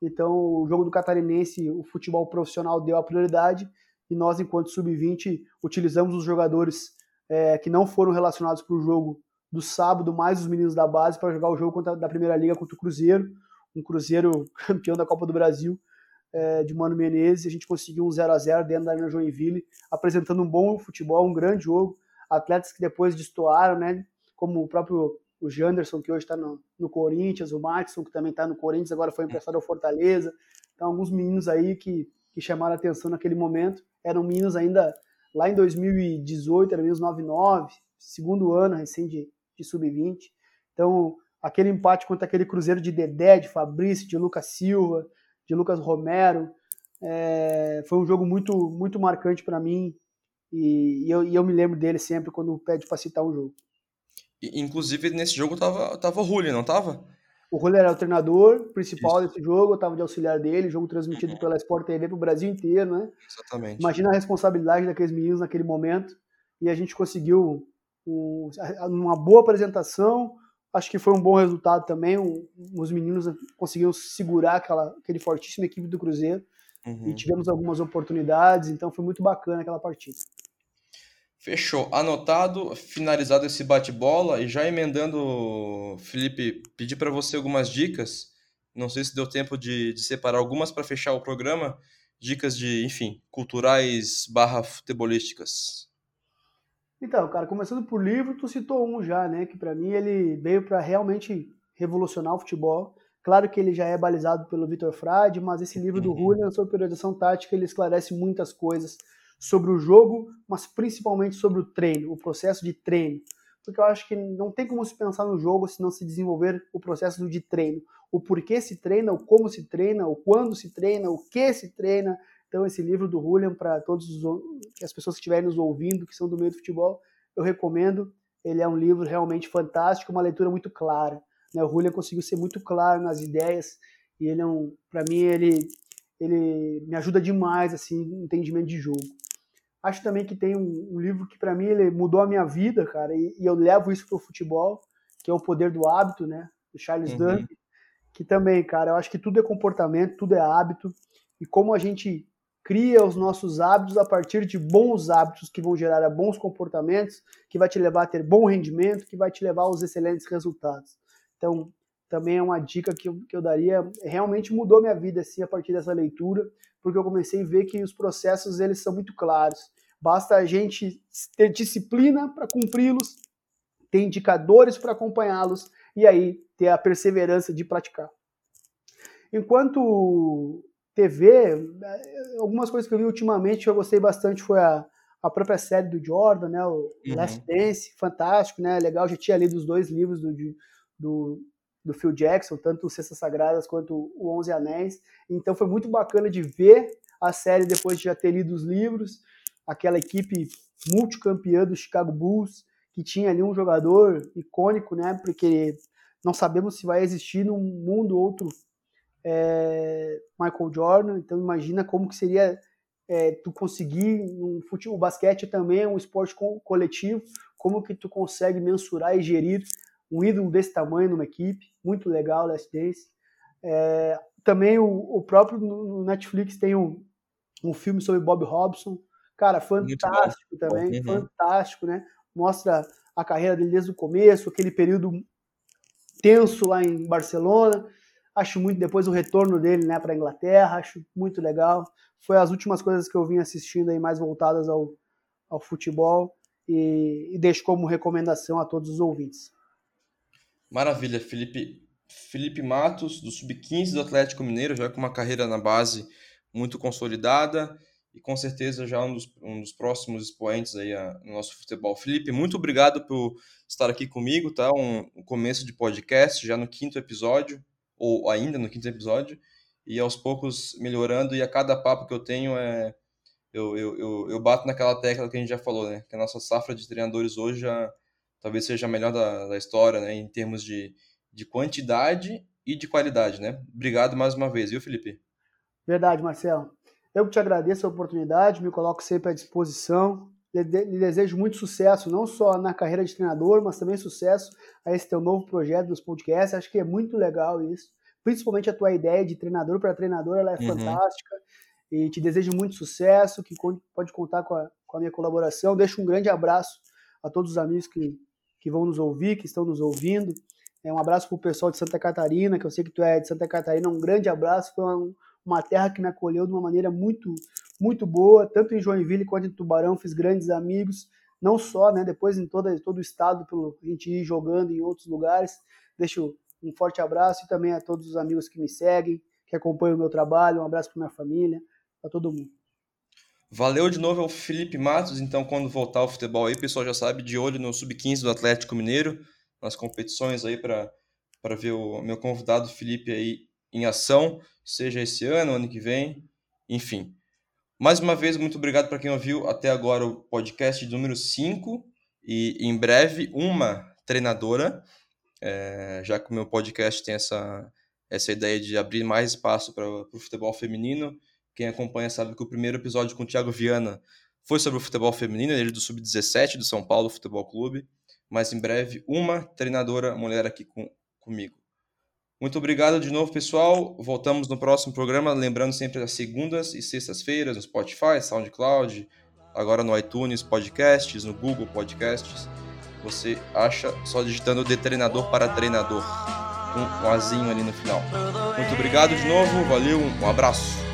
Então, o jogo do Catarinense, o futebol profissional deu a prioridade e nós, enquanto sub-20, utilizamos os jogadores é, que não foram relacionados para o jogo do sábado, mais os meninos da base, para jogar o jogo contra, da Primeira Liga contra o Cruzeiro, um Cruzeiro campeão da Copa do Brasil, é, de Mano Menezes. A gente conseguiu um 0 a 0 dentro da Arena Joinville, apresentando um bom futebol, um grande jogo. Atletas que depois destoaram, né? Como o próprio o Janderson, que hoje está no, no, Corinthians, o Matson, que também está no Corinthians, agora foi emprestado ao Fortaleza. Então, alguns meninos aí que, que chamaram a atenção naquele momento. Eram meninos ainda lá em 2018, eram meninos 99, segundo ano recém de, de sub-20. Então, aquele empate contra aquele Cruzeiro de Dedé, de Fabrício, de Lucas Silva, de Lucas Romero, é, foi um jogo muito, muito marcante para mim. E, e, eu, e eu me lembro dele sempre quando pede para citar um jogo. Inclusive, nesse jogo tava, tava o Julio, não tava? O Julio era o treinador principal Isso. desse jogo, eu tava de auxiliar dele, jogo transmitido uhum. pela Sport TV pro Brasil inteiro, né? Exatamente. Imagina a responsabilidade daqueles meninos naquele momento. E a gente conseguiu um, uma boa apresentação, acho que foi um bom resultado também. Um, os meninos conseguiram segurar aquela, aquele fortíssima equipe do Cruzeiro. Uhum. E tivemos algumas oportunidades, então foi muito bacana aquela partida. Fechou. Anotado, finalizado esse bate-bola e já emendando, Felipe, pedi para você algumas dicas. Não sei se deu tempo de, de separar algumas para fechar o programa. Dicas de, enfim, culturais barra futebolísticas. Então, cara, começando por livro, tu citou um já, né? Que para mim ele veio para realmente revolucionar o futebol. Claro que ele já é balizado pelo Vitor Frade, mas esse livro do uhum. Julian sobre periodização tática ele esclarece muitas coisas sobre o jogo, mas principalmente sobre o treino, o processo de treino. Porque eu acho que não tem como se pensar no jogo se não se desenvolver o processo de treino. O porquê se treina, o como se treina, o quando se treina, o que se treina. Então, esse livro do Julian, para todas as pessoas que estiverem nos ouvindo, que são do meio do futebol, eu recomendo. Ele é um livro realmente fantástico, uma leitura muito clara. Né? O Julian conseguiu ser muito claro nas ideias e ele é um, para mim, ele, ele me ajuda demais assim, no entendimento de jogo. Acho também que tem um, um livro que para mim ele mudou a minha vida, cara, e, e eu levo isso pro futebol, que é o Poder do Hábito, né, do Charles uhum. Duhigg, que também, cara, eu acho que tudo é comportamento, tudo é hábito, e como a gente cria os nossos hábitos a partir de bons hábitos que vão gerar bons comportamentos, que vai te levar a ter bom rendimento, que vai te levar aos excelentes resultados. Então, também é uma dica que eu, que eu daria, realmente mudou minha vida assim a partir dessa leitura, porque eu comecei a ver que os processos eles são muito claros. Basta a gente ter disciplina para cumpri-los, ter indicadores para acompanhá-los e aí ter a perseverança de praticar. Enquanto TV, algumas coisas que eu vi ultimamente que eu gostei bastante foi a, a própria série do Jordan, né, o uhum. Last Dance, fantástico, né, legal, já tinha lido os dois livros do, do, do Phil Jackson, tanto Cestas Sagradas quanto o Onze Anéis. Então foi muito bacana de ver a série depois de já ter lido os livros, aquela equipe multicampeã do Chicago Bulls, que tinha ali um jogador icônico, né? Porque não sabemos se vai existir num mundo outro é, Michael Jordan. Então imagina como que seria é, tu conseguir um futebol, o basquete também é um esporte coletivo, como que tu consegue mensurar e gerir um ídolo desse tamanho numa equipe, muito legal, Last Dance. É, também o, o, próprio no Netflix tem um, um filme sobre Bob Robson, cara, fantástico também, uhum. fantástico, né? Mostra a carreira dele desde o começo, aquele período tenso lá em Barcelona. Acho muito depois o retorno dele, né, para a Inglaterra, acho muito legal. Foi as últimas coisas que eu vim assistindo aí mais voltadas ao, ao futebol. e, e deixo como recomendação a todos os ouvintes. Maravilha, Felipe. Felipe Matos, do Sub-15 do Atlético Mineiro, já com uma carreira na base muito consolidada e com certeza já um dos, um dos próximos expoentes aí a, no nosso futebol. Felipe, muito obrigado por estar aqui comigo, tá? Um, um, começo de podcast, já no quinto episódio, ou ainda no quinto episódio, e aos poucos melhorando, e a cada papo que eu tenho é. Eu, eu, eu, eu bato naquela tecla que a gente já falou, né? Que a nossa safra de treinadores hoje já talvez seja a melhor da, da história, né? Em termos de, de quantidade e de qualidade, né? Obrigado mais uma vez, viu, Felipe? Verdade, Marcelo. Eu que te agradeço a oportunidade, me coloco sempre à disposição. Lhe desejo muito sucesso, não só na carreira de treinador, mas também sucesso a esse teu novo projeto dos podcasts. Acho que é muito legal isso. Principalmente a tua ideia de treinador para treinador, ela é uhum. fantástica. E te desejo muito sucesso, que pode contar com a, com a minha colaboração. Deixo um grande abraço a todos os amigos que, que vão nos ouvir, que estão nos ouvindo. É um abraço para o pessoal de Santa Catarina, que eu sei que tu é de Santa Catarina. Um grande abraço. Foi um, uma terra que me acolheu de uma maneira muito, muito boa, tanto em Joinville quanto em Tubarão, fiz grandes amigos, não só, né, depois em todo, todo o estado, pelo a gente ir jogando em outros lugares. Deixo um forte abraço e também a todos os amigos que me seguem, que acompanham o meu trabalho, um abraço para minha família, para todo mundo. Valeu de novo ao Felipe Matos, então quando voltar ao futebol aí, o pessoal já sabe, de olho no Sub-15 do Atlético Mineiro, nas competições aí para ver o meu convidado Felipe aí em ação, seja esse ano, ano que vem, enfim. Mais uma vez, muito obrigado para quem ouviu até agora o podcast número 5 e em breve uma treinadora, é, já que o meu podcast tem essa, essa ideia de abrir mais espaço para o futebol feminino. Quem acompanha sabe que o primeiro episódio com o Thiago Viana foi sobre o futebol feminino, ele do Sub-17 do São Paulo Futebol Clube, mas em breve uma treinadora mulher aqui com, comigo. Muito obrigado de novo, pessoal. Voltamos no próximo programa. Lembrando sempre as segundas e sextas-feiras no Spotify, SoundCloud, agora no iTunes Podcasts, no Google Podcasts. Você acha só digitando de treinador para treinador. Um, um azinho ali no final. Muito obrigado de novo. Valeu. Um abraço.